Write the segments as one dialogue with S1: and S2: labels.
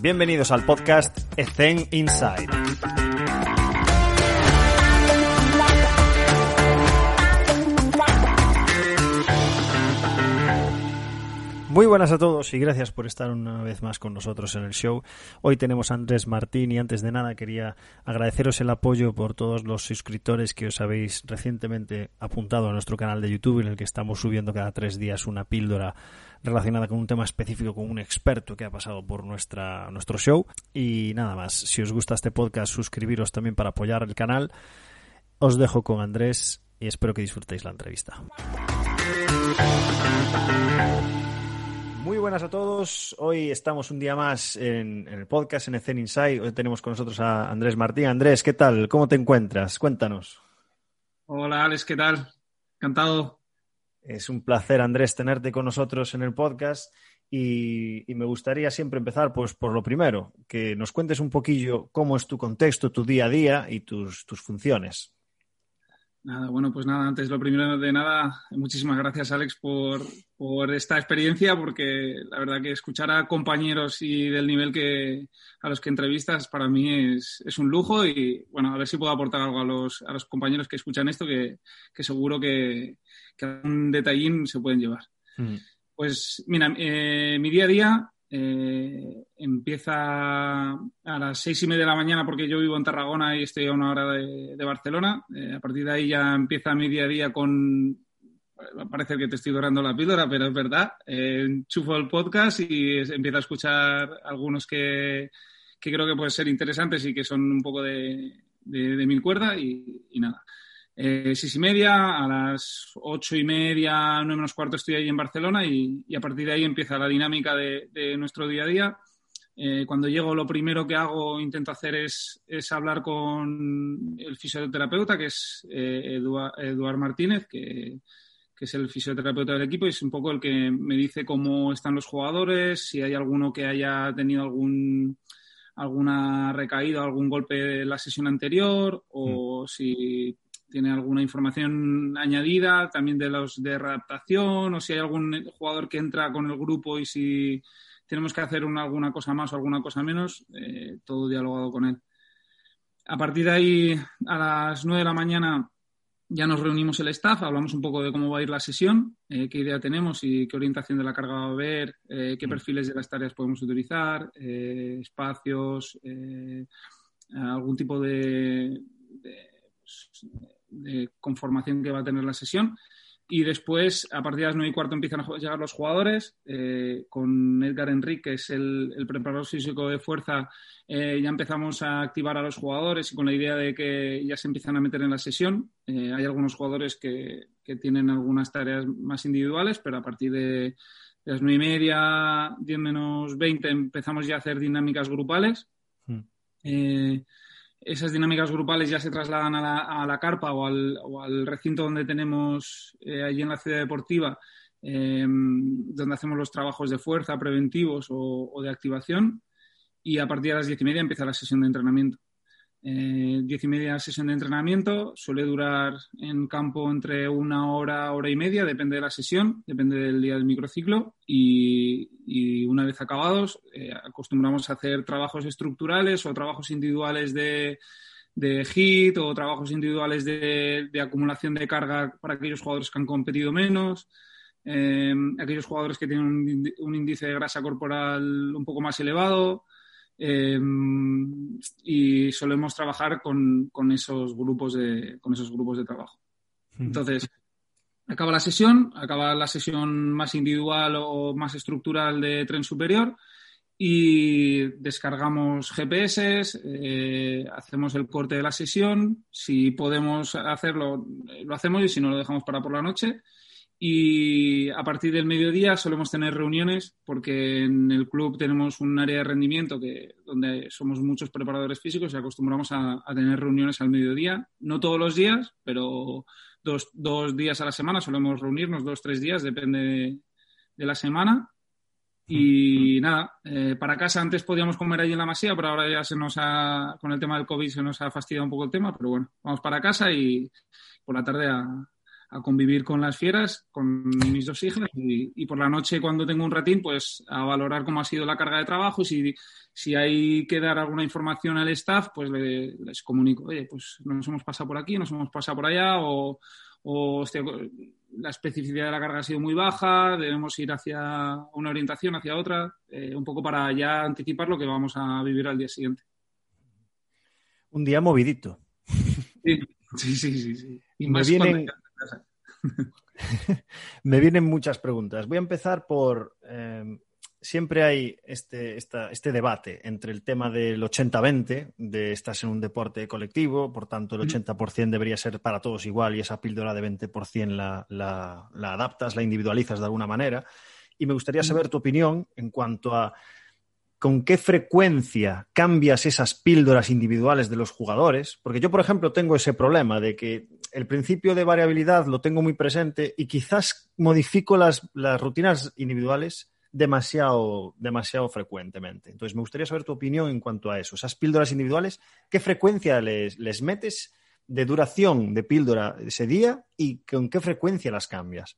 S1: Bienvenidos al podcast Ethen Inside. Muy buenas a todos y gracias por estar una vez más con nosotros en el show. Hoy tenemos a Andrés Martín y antes de nada quería agradeceros el apoyo por todos los suscriptores que os habéis recientemente apuntado a nuestro canal de YouTube en el que estamos subiendo cada tres días una píldora relacionada con un tema específico, con un experto que ha pasado por nuestra, nuestro show. Y nada más, si os gusta este podcast, suscribiros también para apoyar el canal. Os dejo con Andrés y espero que disfrutéis la entrevista. Muy buenas a todos. Hoy estamos un día más en, en el podcast, en el Zen Inside. Hoy tenemos con nosotros a Andrés Martín. Andrés, ¿qué tal? ¿Cómo te encuentras? Cuéntanos.
S2: Hola, Alex, ¿qué tal? Encantado.
S1: Es un placer, Andrés, tenerte con nosotros en el podcast. Y, y, me gustaría siempre empezar pues, por lo primero, que nos cuentes un poquillo cómo es tu contexto, tu día a día y tus, tus funciones.
S2: Nada, bueno, pues nada, antes lo primero de nada, muchísimas gracias Alex por, por, esta experiencia, porque la verdad que escuchar a compañeros y del nivel que a los que entrevistas para mí es, es un lujo y bueno, a ver si puedo aportar algo a los, a los compañeros que escuchan esto, que, que seguro que, que un detallín se pueden llevar. Mm. Pues mira, eh, mi día a día eh, empieza a las seis y media de la mañana porque yo vivo en Tarragona y estoy a una hora de, Barcelona. Eh, a partir de ahí ya empieza mi día a día con... Parece que te estoy dorando la píldora, pero es verdad. Eh, enchufo el podcast y empiezo a escuchar algunos que, que, creo que pueden ser interesantes y que son un poco de, de, de mi cuerda y nada eh, seis y media, a las ocho y media, nueve menos cuarto estoy ahí en Barcelona y, y, a partir de ahí empieza la dinámica de, de nuestro día a día. Eh, cuando llego lo primero que hago, intento hacer es, es hablar con el fisioterapeuta, que es eh, Eduard, Eduard, Martínez, que, que, es el fisioterapeuta del equipo y es un poco el que me dice cómo están los jugadores, si hay alguno que haya tenido algún alguna recaída, algún golpe en la sesión anterior o mm. si tiene alguna información añadida también de los de readaptación o si hay algún jugador que entra con el grupo y si tenemos que hacer una, alguna cosa más o alguna cosa menos, eh, todo dialogado con él. A partir de ahí, a las 9 de la mañana, ya nos reunimos el staff, hablamos un poco de cómo va a ir la sesión, eh, qué idea tenemos y qué orientación de la carga va a haber, eh, qué perfiles de las tareas podemos utilizar, espacios, algún tipo de, de pues, de conformación que va a tener la sesión. Y después, a partir de las 9 y cuarto, empiezan a llegar los jugadores. Eh, con Edgar Enrique, que es el, el preparador físico de fuerza, eh, ya empezamos a activar a los jugadores y con la idea de que ya se empiezan a meter en la sesión. Eh, hay algunos jugadores que, que, tienen algunas tareas más individuales, pero a partir de, de las 9 y media, 10 menos 20, empezamos ya a hacer dinámicas grupales. Mm esas dinámicas grupales ya se trasladan a la, a la carpa o al, o al, recinto donde tenemos eh, allí en la ciudad deportiva, eh, donde hacemos los trabajos de fuerza preventivos o, de activación. Y a partir de las diez y media empieza la sesión de entrenamiento. Eh, diez y media sesión de entrenamiento, suele durar en campo entre una hora, hora y media, depende de la sesión, depende del día del microciclo. Y, una vez acabados eh, acostumbramos a hacer trabajos estructurales o trabajos individuales de, de HIT o trabajos individuales de, acumulación de carga para aquellos jugadores que han competido menos. Eh, aquellos jugadores que tienen un índice de grasa corporal un poco más elevado, eh, y solemos trabajar con, con, esos grupos de, con esos grupos de trabajo. Entonces, acaba la sesión, acaba la sesión más individual o más estructural de tren superior y descargamos GPS, eh, hacemos el corte de la sesión, si podemos hacerlo, lo hacemos y si no lo dejamos para por la noche y a partir del mediodía solemos tener reuniones porque en el club tenemos un área de rendimiento que, donde somos muchos preparadores físicos y acostumbramos a, a tener reuniones al mediodía. No todos los días, pero dos, dos, días a la semana solemos reunirnos, dos, tres días, depende de, de la semana. Y nada, eh, para casa antes podíamos comer allí en la masía, pero ahora ya se nos ha, con el tema del COVID se nos ha fastidiado un poco el tema, pero bueno, vamos para casa y por la tarde a, convivir con las fieras, con mis dos hijas y, por la noche cuando tengo un ratín, pues a valorar cómo ha sido la carga de trabajo y si, si hay que dar alguna información al staff, pues les comunico, oye, pues nos hemos pasado por aquí, nos hemos pasado por allá o, o la especificidad de la carga ha sido muy baja, debemos ir hacia una orientación, hacia otra, eh, un poco para ya anticipar lo que vamos a vivir al día siguiente.
S1: Un día movidito.
S2: Sí, sí, sí. Y
S1: me, vienen... me vienen muchas preguntas. Voy a empezar por... Eh, siempre hay este, este debate entre el tema del 80-20, de estás en un deporte colectivo, por tanto el 80% debería ser para todos igual y esa píldora de 20% la, la, la adaptas, la individualizas de alguna manera. Y me gustaría saber tu opinión en cuanto a con qué frecuencia cambias esas píldoras individuales de los jugadores, porque yo, por ejemplo, tengo ese problema de que el principio de variabilidad lo tengo muy presente y quizás modifico las, las rutinas individuales demasiado, demasiado frecuentemente. Entonces, me gustaría saber tu opinión en cuanto a eso. Esas píldoras individuales, ¿qué frecuencia les, les metes de duración de píldora ese día y con qué frecuencia las cambias?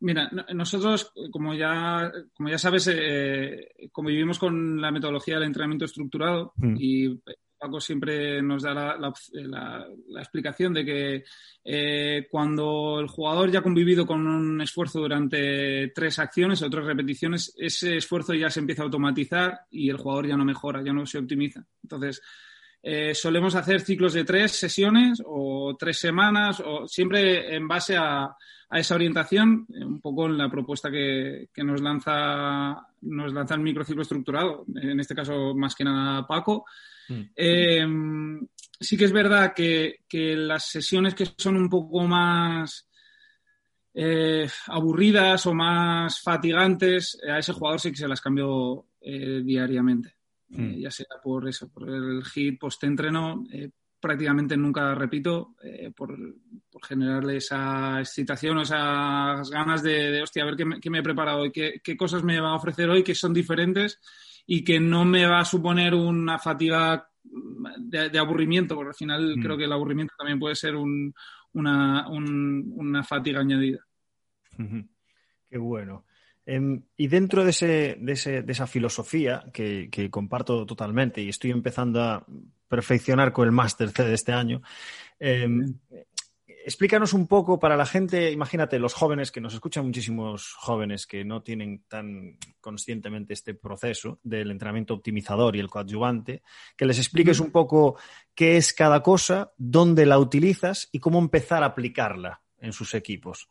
S2: Mira, nosotros, como ya, como ya sabes, eh, convivimos con la metodología del entrenamiento estructurado mm. y Paco siempre nos da la, explicación de que eh, cuando el jugador ya ha convivido con un esfuerzo durante tres acciones o tres repeticiones, ese esfuerzo ya se empieza a automatizar y el jugador ya no mejora, ya no se optimiza. Entonces, eh, solemos hacer ciclos de tres sesiones o tres semanas, o siempre en base a, esa orientación, un poco en la propuesta que, nos lanza nos lanza el microciclo estructurado, en este caso más que nada Paco, Mm. Em, sí que es verdad que, las sesiones que son un poco más eh, aburridas o más fatigantes, a ese jugador sí que se las cambio eh, diariamente. Eh, mm. ya sea por eso, por el hit post-entreno, prácticamente nunca repito, por, generarle esa excitación o esas ganas de, hostia, a ver qué me, qué me he preparado y qué, qué, cosas me va a ofrecer hoy que son diferentes y que no me va a suponer una fatiga de, aburrimiento, porque al final mm. creo que el aburrimiento también puede ser una, fatiga añadida.
S1: Qué bueno. Em, y dentro de, ese, de, ese, de esa filosofía que, que, comparto totalmente y estoy empezando a perfeccionar con el máster C de este año, em, explícanos un poco para la gente, imagínate, los jóvenes que nos escuchan, muchísimos jóvenes que no tienen tan conscientemente este proceso del entrenamiento optimizador y el coadyuvante, que les expliques un poco qué es cada cosa, dónde la utilizas y cómo empezar a aplicarla en sus equipos.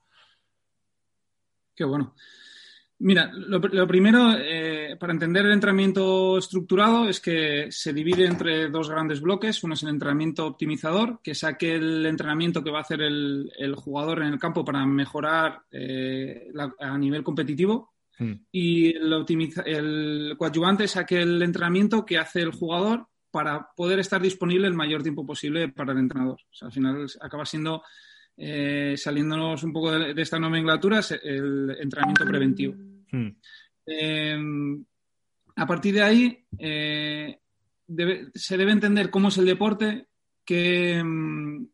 S2: Qué bueno. Mira, lo, primero, eh, para entender el entrenamiento estructurado, es que se divide entre dos grandes bloques. Uno es el entrenamiento optimizador, que es aquel entrenamiento que va a hacer el, jugador en el campo para mejorar eh, a nivel competitivo. Hmm. Y el, el coadyuvante es aquel entrenamiento que hace el jugador para poder estar disponible el mayor tiempo posible para el entrenador. O sea, al final acaba siendo, eh, saliéndonos un poco de, de esta nomenclatura, el entrenamiento preventivo. Hmm. Em, a partir de ahí, eh, se debe entender cómo es el deporte, qué, em,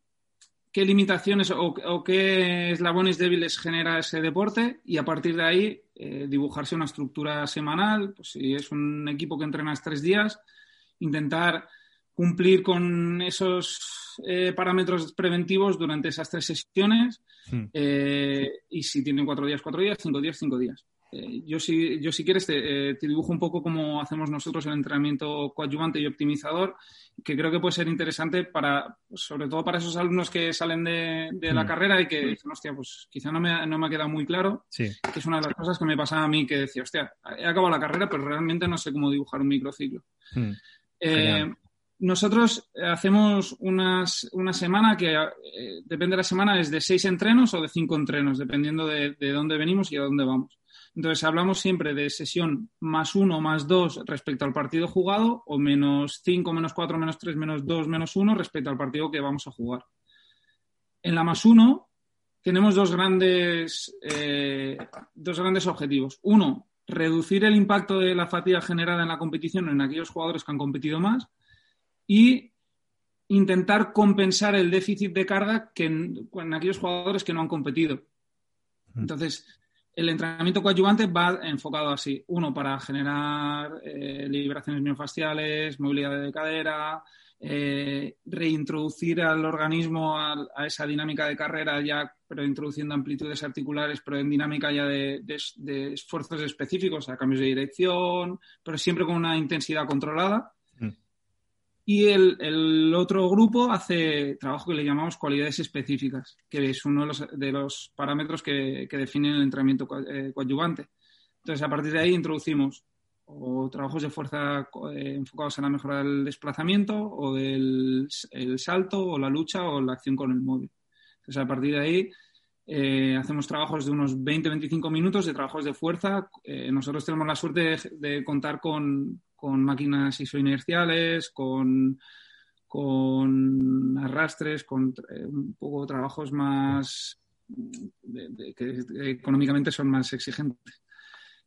S2: qué limitaciones o, qué eslabones débiles genera ese deporte y a partir de ahí eh, dibujarse una estructura semanal. Pues si es un equipo que entrenas tres días, intentar cumplir con esos eh, parámetros preventivos durante esas tres sesiones hmm. y si tienen cuatro días, cuatro días, cinco días, cinco días. Eh, yo, si, yo si quieres te, eh, te, dibujo un poco cómo hacemos nosotros el entrenamiento coadyuvante y optimizador, que creo que puede ser interesante para, sobre todo para esos alumnos que salen de, la mm. carrera y que dicen, hostia, pues quizá no me, no me ha quedado muy claro, que es una de las cosas que me pasaba a mí, que decía, hostia, he acabado la carrera, pero realmente no sé cómo dibujar un microciclo. Mm. Eh, nosotros hacemos unas, una semana que depende de la semana, es de seis entrenos o de cinco entrenos, dependiendo de, de dónde venimos y a dónde vamos. Entonces, hablamos siempre de sesión más uno, más dos respecto al partido jugado o menos cinco, menos cuatro, menos tres, menos dos, menos uno respecto al partido que vamos a jugar. En la más uno tenemos dos grandes, eh, dos grandes objetivos. Uno, reducir el impacto de la fatiga generada en la competición en aquellos jugadores que han competido más y intentar compensar el déficit de carga que en, aquellos jugadores que no han competido. Mm. Entonces, el entrenamiento coadyuvante va enfocado así. Uno, para generar eh, liberaciones miofasciales, movilidad de cadera, eh, reintroducir al organismo a, esa dinámica de carrera ya, pero introduciendo amplitudes articulares, pero en dinámica ya de, esfuerzos específicos, a cambios de dirección, pero siempre con una intensidad controlada. Y el, otro grupo hace trabajo que le llamamos cualidades específicas, que es uno de los, parámetros que, definen el entrenamiento eh, coadyuvante. Entonces, a partir de ahí introducimos o trabajos de fuerza eh, enfocados en la mejora del desplazamiento o del el salto o la lucha o la acción con el móvil. Entonces, a partir de ahí eh, hacemos trabajos de unos 20-25 minutos de trabajos de fuerza. Nosotros tenemos la suerte de, contar con, con, máquinas isoinerciales, con, con arrastres, con un poco trabajos más que económicamente son más exigentes.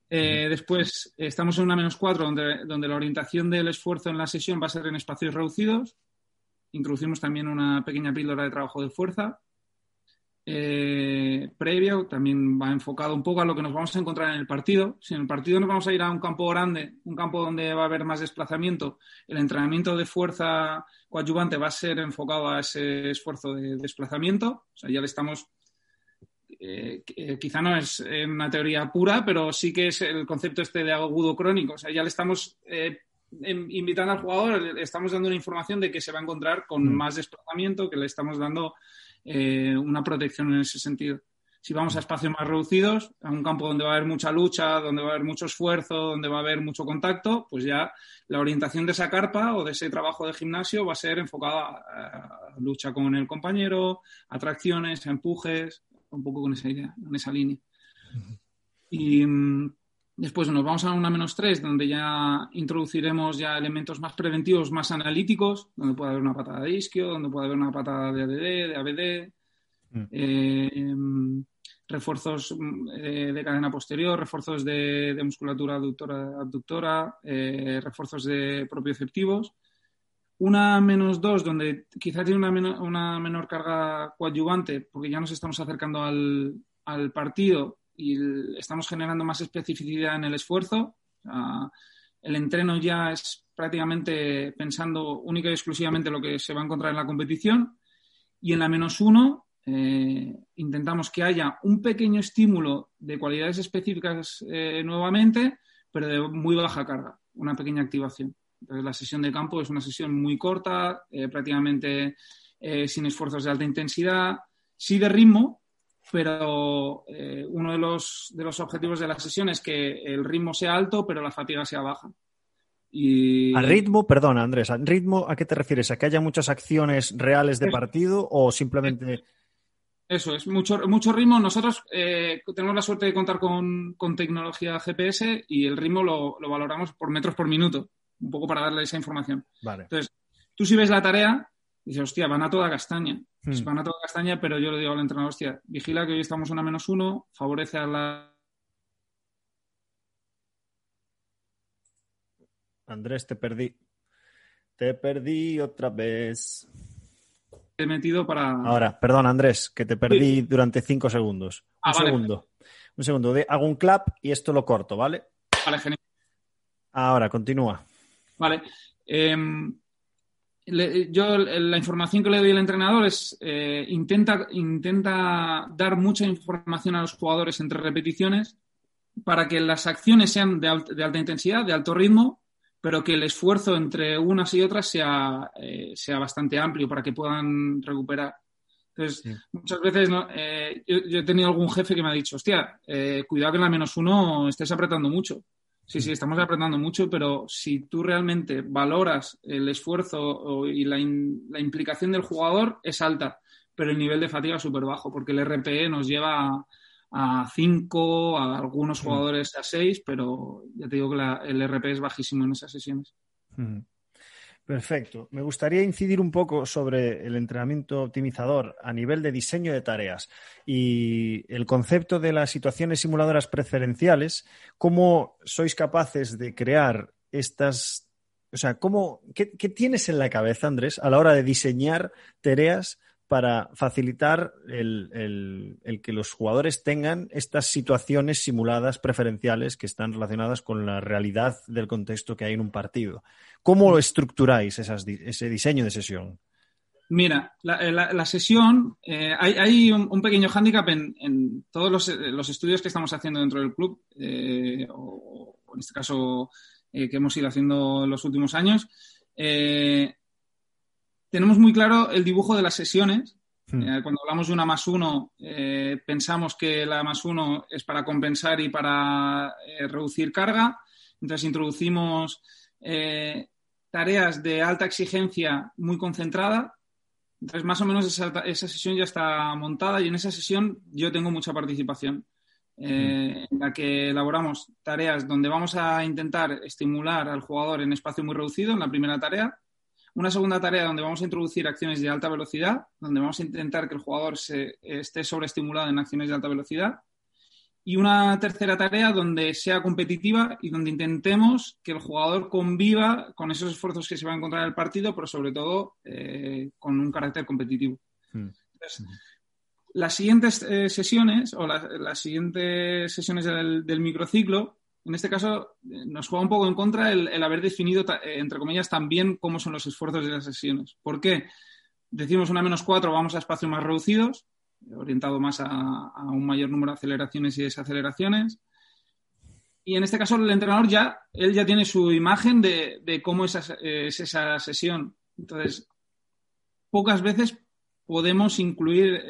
S2: Eh, después estamos en una menos cuatro, donde, donde la orientación del esfuerzo en la sesión va a ser en espacios reducidos. Introducimos también una pequeña píldora de trabajo de fuerza. Eh, previo también va enfocado un poco a lo que nos vamos a encontrar en el partido. Si en el partido nos vamos a ir a un campo grande, un campo donde va a haber más desplazamiento, el entrenamiento de fuerza coadyuvante va a ser enfocado a ese esfuerzo de desplazamiento. O sea, ya le estamos eh, eh, quizá no es eh, una teoría pura, pero sí que es el concepto este de agudo crónico. O sea, ya le estamos em, invitando al jugador, le estamos dando una información de que se va a encontrar con mm. más desplazamiento, que le estamos dando una protección en ese sentido. Si vamos a espacios más reducidos, a un campo donde va a haber mucha lucha, donde va a haber mucho esfuerzo, donde va a haber mucho contacto, pues ya la orientación de esa carpa o de ese trabajo de gimnasio va a ser enfocada a, lucha con el compañero, a tracciones, a empujes, un poco con esa idea, en esa línea. Y mm, después nos vamos a una menos tres, donde ya introduciremos ya elementos más preventivos, más analíticos, donde puede haber una patada de isquio, donde puede haber una patada de ADD, de ABD, mm. eh, mm, refuerzos eh, de cadena posterior, refuerzos de, musculatura abductora eh, refuerzos de propioceptivos una menos dos, donde quizás tiene una, una menor carga coadyuvante, porque ya nos estamos acercando al, partido y estamos generando más especificidad en el esfuerzo. el entreno ya es prácticamente pensando única y exclusivamente lo que se va a encontrar en la competición. Y en la menos uno eh, intentamos que haya un pequeño estímulo de cualidades específicas eh, nuevamente, pero de muy baja carga, una pequeña activación. Entonces, la sesión de campo es una sesión muy corta, eh, prácticamente eh, sin esfuerzos de alta intensidad, sí de ritmo, pero eh, uno de los, de los objetivos de la sesión es que el ritmo sea alto, pero la fatiga sea baja.
S1: Y... ¿Al ritmo? Perdona, Andrés, ¿al ritmo a qué te refieres? ¿A que haya muchas acciones reales de partido o simplemente...?
S2: Eso es, mucho, mucho ritmo. Nosotros tenemos la suerte de contar con, tecnología GPS y el ritmo lo, lo, valoramos por metros por minuto un poco para darle esa información.
S1: Vale.
S2: Entonces, tú si ves la tarea, dices, hostia, van a toda castaña. Hmm. Van a toda castaña, pero yo le digo al entrenador, hostia, vigila que hoy estamos una menos uno, favorece a la...
S1: Andrés, te perdí. Te perdí otra vez.
S2: He metido para.
S1: Ahora, perdón, Andrés, que te perdí durante cinco segundos.
S2: Ah,
S1: un segundo. Un segundo. hago un clap y esto lo corto, ¿vale?
S2: Vale, genial.
S1: Ahora, continúa.
S2: Vale. Em, yo la información que le doy al entrenador es eh, intenta, intenta dar mucha información a los jugadores entre repeticiones para que las acciones sean de, alta intensidad, de alto ritmo, pero que el esfuerzo entre unas y otras sea, eh, sea bastante amplio para que puedan recuperar. Entonces, muchas veces eh, yo, he tenido algún jefe que me ha dicho, hostia, cuidado que en la menos uno estés apretando mucho. Sí, sí, estamos apretando mucho, pero si tú realmente valoras el esfuerzo y la, implicación del jugador, es alta, pero el nivel de fatiga es súper bajo, porque el RPE nos lleva a 5, a, algunos jugadores a 6, pero ya te digo que el RPE es bajísimo en esas sesiones.
S1: Perfecto. Me gustaría incidir un poco sobre el entrenamiento optimizador a nivel de diseño de tareas y el concepto de las situaciones simuladoras preferenciales. ¿Cómo sois capaces de crear estas o sea, ¿cómo, qué, tienes en la cabeza, Andrés, a la hora de diseñar tareas para facilitar el, que los jugadores tengan estas situaciones simuladas preferenciales que están relacionadas con la realidad del contexto que hay en un partido. ¿Cómo estructuráis ese diseño de sesión?
S2: Mira, la, sesión, eh, hay, un, pequeño hándicap en, todos los, estudios que estamos haciendo dentro del club, eh, o, en este caso eh, que hemos ido haciendo en los últimos años tenemos muy claro el dibujo de las sesiones. Hmm. Eh, cuando hablamos de una más uno, eh, pensamos que la más uno es para compensar y para eh, reducir carga. Entonces introducimos tareas de alta exigencia muy concentrada. Entonces, más o menos esa, sesión ya está montada y en esa sesión yo tengo mucha participación. En la que elaboramos tareas donde vamos a intentar estimular al jugador en espacio muy reducido en la primera tarea una segunda tarea donde vamos a introducir acciones de alta velocidad, donde vamos a intentar que el jugador se, esté sobreestimulado en acciones de alta velocidad. Y una tercera tarea donde sea competitiva y donde intentemos que el jugador conviva con esos esfuerzos que se va a encontrar en el partido, pero sobre todo eh, con un carácter competitivo. Hmm. las siguientes eh, sesiones o las siguientes sesiones del microciclo en este caso eh, nos juega un poco en contra el, haber definido, eh, entre comillas, también cómo son los esfuerzos de las sesiones. ¿Por qué? Decimos una menos cuatro, vamos a espacios más reducidos, orientado más a, un mayor número de aceleraciones y desaceleraciones. Y en este caso el entrenador ya, él ya tiene su imagen de, cómo es esa, sesión. Entonces, pocas veces podemos incluir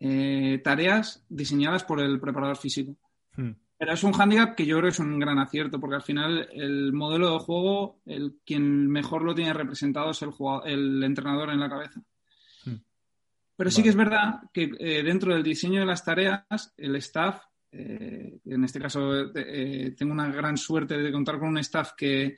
S2: eh, tareas diseñadas por el preparador físico. Hmm. Pero es un hándicap que yo creo que es un gran acierto, porque al final el modelo de juego, el quien mejor lo tiene representado es el, el entrenador en la cabeza. Hmm. Pero sí que es verdad que eh, dentro del diseño de las tareas, el staff, eh, en este caso eh, tengo una gran suerte de contar con un staff que,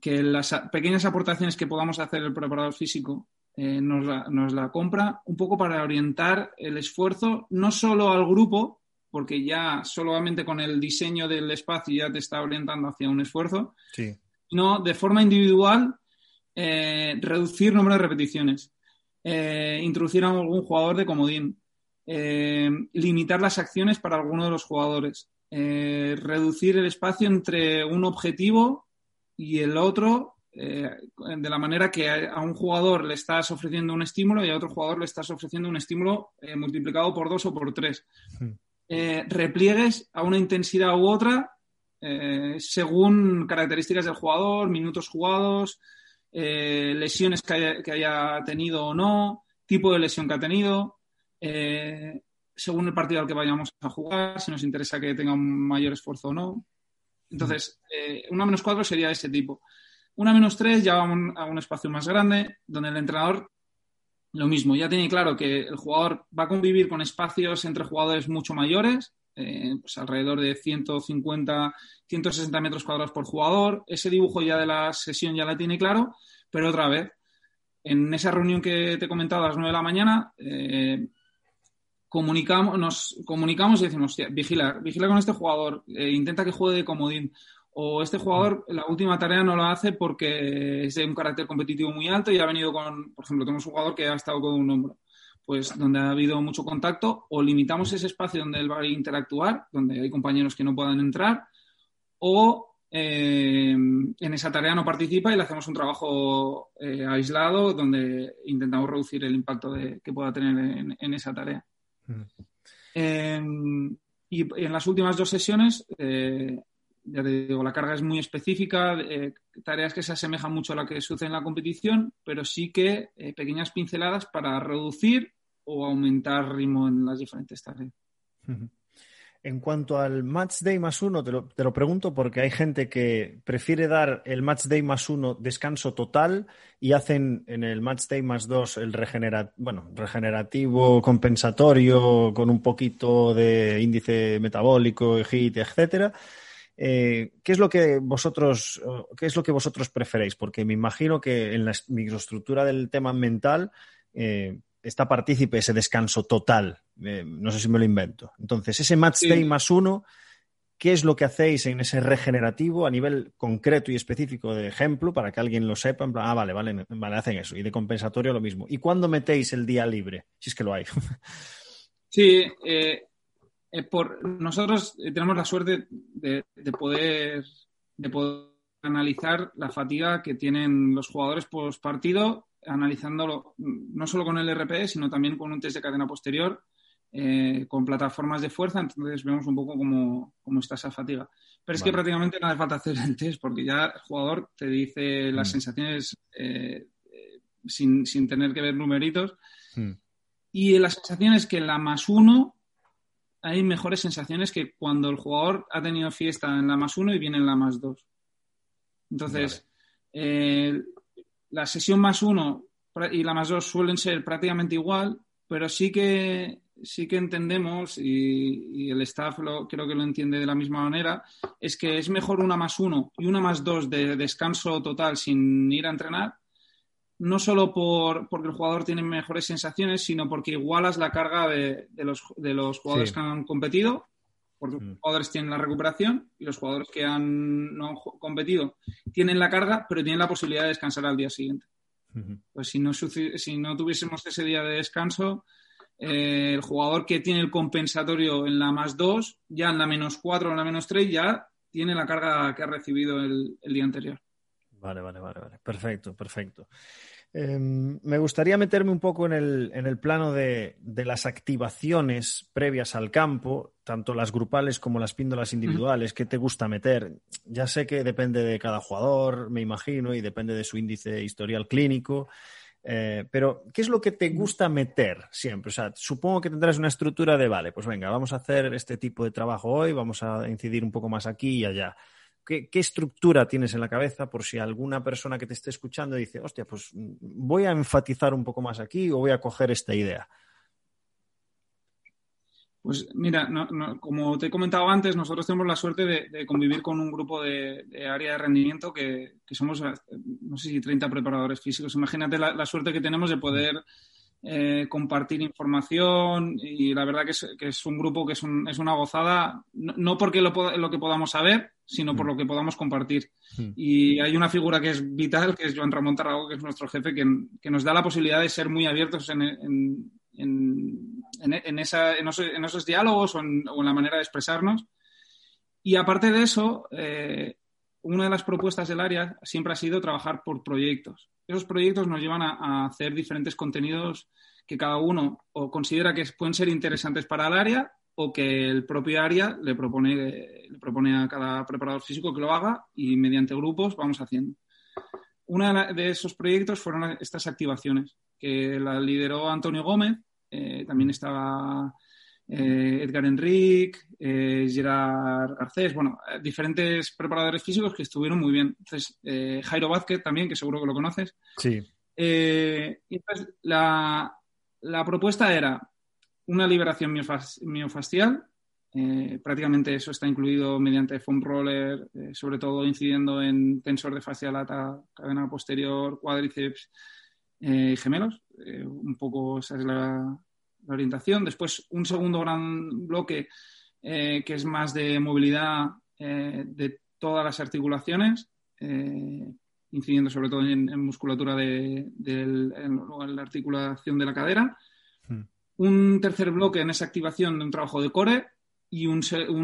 S2: que las pequeñas aportaciones que podamos hacer el preparador físico nos la, nos la compra un poco para orientar el esfuerzo no solo al grupo, porque ya solamente con el diseño del espacio ya te está orientando hacia un esfuerzo, sí. sino de forma individual eh, reducir número de repeticiones, eh, introducir a algún jugador de comodín, eh, limitar las acciones para alguno de los jugadores, reducir el espacio entre un objetivo y el otro de la manera que a un jugador le estás ofreciendo un estímulo y a otro jugador le estás ofreciendo un estímulo multiplicado por dos o por tres. Hmm. Eh, repliegues a una intensidad u otra eh, según características del jugador, minutos jugados, eh, lesiones que haya, tenido o no, tipo de lesión que ha tenido, según el partido al que vayamos a jugar, si nos interesa que tenga un mayor esfuerzo o no. Entonces, una menos cuatro sería ese tipo. Una menos tres ya va a un espacio más grande, donde el entrenador lo mismo, ya tiene claro que el jugador va a convivir con espacios entre jugadores mucho mayores, eh, pues alrededor de 150, 160 metros cuadrados por jugador. Ese dibujo ya de la sesión ya la tiene claro, pero otra vez, en esa reunión que te he comentado a las 9 de la mañana, eh, comunicamos, nos comunicamos y decimos, vigila, vigila con este jugador, eh, intenta que juegue de comodín o este jugador la última tarea no lo hace porque es de un carácter competitivo muy alto y ha venido con, por ejemplo, tenemos un jugador que ha estado con un hombro, pues donde ha habido mucho contacto, o limitamos ese espacio donde él va a interactuar, donde hay compañeros que no puedan entrar, o eh, en esa tarea no participa y le hacemos un trabajo eh, aislado donde intentamos reducir el impacto que pueda tener en, esa tarea. Mm. Em, y en las últimas dos sesiones eh, ya te digo, la carga es muy específica, eh, tareas que se asemejan mucho a lo que sucede en la competición, pero sí que eh, pequeñas pinceladas para reducir o aumentar ritmo en las diferentes tareas.
S1: En cuanto al match day más uno, te lo, pregunto porque hay gente que prefiere dar el match day más uno descanso total y hacen en el match day más dos el bueno, regenerativo compensatorio con un poquito de índice metabólico, HIT, etcétera. Eh, ¿qué es lo que vosotros, qué es lo que vosotros preferéis? Porque me imagino que en la microestructura del tema mental eh, está partícipe ese descanso total. Eh, no sé si me lo invento. Entonces, ese match day más uno, qué es lo que hacéis en ese regenerativo a nivel concreto y específico de ejemplo para que alguien lo sepa. En plan, ah, vale, vale, vale, hacen eso. Y de compensatorio lo mismo. ¿Y cuándo metéis el día libre? Si es que lo hay.
S2: Sí, eh, eh, por, nosotros tenemos la suerte de, poder, de poder analizar la fatiga que tienen los jugadores post partido, analizándolo no solo con el RPE, sino también con un test de cadena posterior eh, con plataformas de fuerza, entonces vemos un poco cómo, está esa fatiga. Pero es que prácticamente no hace falta hacer el test porque ya el jugador te dice las mm. sensaciones eh, eh, sin, tener que ver numeritos. Mm. Y la sensación es que la más uno hay mejores sensaciones que cuando el jugador ha tenido fiesta en la más uno y viene en la más dos. Entonces, la sesión más uno y la más dos suelen ser prácticamente igual, pero sí que sí que entendemos, y, el staff lo, creo que lo entiende de la misma manera, es que es mejor una más uno y una más dos de descanso total sin ir a entrenar, no solo por, porque el jugador tiene mejores sensaciones, sino porque igualas la carga de, los, de los, jugadores que han competido, porque los mm. jugadores tienen la recuperación y los jugadores que han, no han competido tienen la carga, pero tienen la posibilidad de descansar al día siguiente. Pues si no, si no tuviésemos ese día de descanso, eh, el jugador que tiene el compensatorio en la más 2, ya en la menos 4 o en la menos 3, ya tiene la carga que ha recibido el, día anterior.
S1: Vale, vale, vale, vale. Perfecto, perfecto. Em, me gustaría meterme un poco en el, plano de, las activaciones previas al campo, tanto las grupales como las píndolas individuales. ¿Qué te gusta meter? Ya sé que depende de cada jugador, me imagino, y depende de su índice historial clínico. Eh, pero, ¿qué es lo que te gusta meter siempre? O sea, supongo que tendrás una estructura de, vale, pues venga, vamos a hacer este tipo de trabajo hoy, vamos a incidir un poco más aquí y allá. ¿Qué, estructura tienes en la cabeza por si alguna persona que te esté escuchando dice, hostia, pues mm, voy a enfatizar un poco más aquí o voy a coger esta idea?
S2: Pues mira, como te he comentado antes, nosotros tenemos la suerte de, convivir con un grupo de, área de rendimiento que, somos, no sé si 30 preparadores físicos. Imagínate la, suerte que tenemos de poder eh, compartir información y la verdad que es, un grupo que es, una gozada, no, porque lo, que podamos saber, sino por mm. lo que podamos compartir. Mm. Y hay una figura que es vital, que es Joan Ramón Tarrago, que es nuestro jefe, que, nos da la posibilidad de ser muy abiertos en en, esos, diálogos o en, la manera de expresarnos. Y aparte de eso, eh, una de las propuestas del área siempre ha sido trabajar por proyectos. Esos proyectos nos llevan a, hacer diferentes contenidos que cada uno o considera que pueden ser interesantes para el área o que el propio área le propone, le propone a cada preparador físico que lo haga y mediante grupos vamos haciendo. Uno de esos proyectos fueron estas activaciones, que la lideró Antonio Gómez eh, también estaba eh, Edgar Enrique, eh, Gerard Garcés, bueno, diferentes preparadores físicos que estuvieron muy bien. Entonces, Jairo Vázquez también, que seguro que lo conoces.
S1: Sí.
S2: entonces, la, propuesta era una liberación miofascial. prácticamente eso está incluido mediante foam roller, sobre todo incidiendo en tensor de fascia lata, cadena posterior, cuádriceps y gemelos. Eh, un poco esa es la, orientación. Después, un segundo gran bloque eh, que es más de movilidad eh, de todas las articulaciones, incidiendo sobre todo en, musculatura de, la articulación de la cadera. Hmm. Un tercer bloque en esa activación de un trabajo de core y un,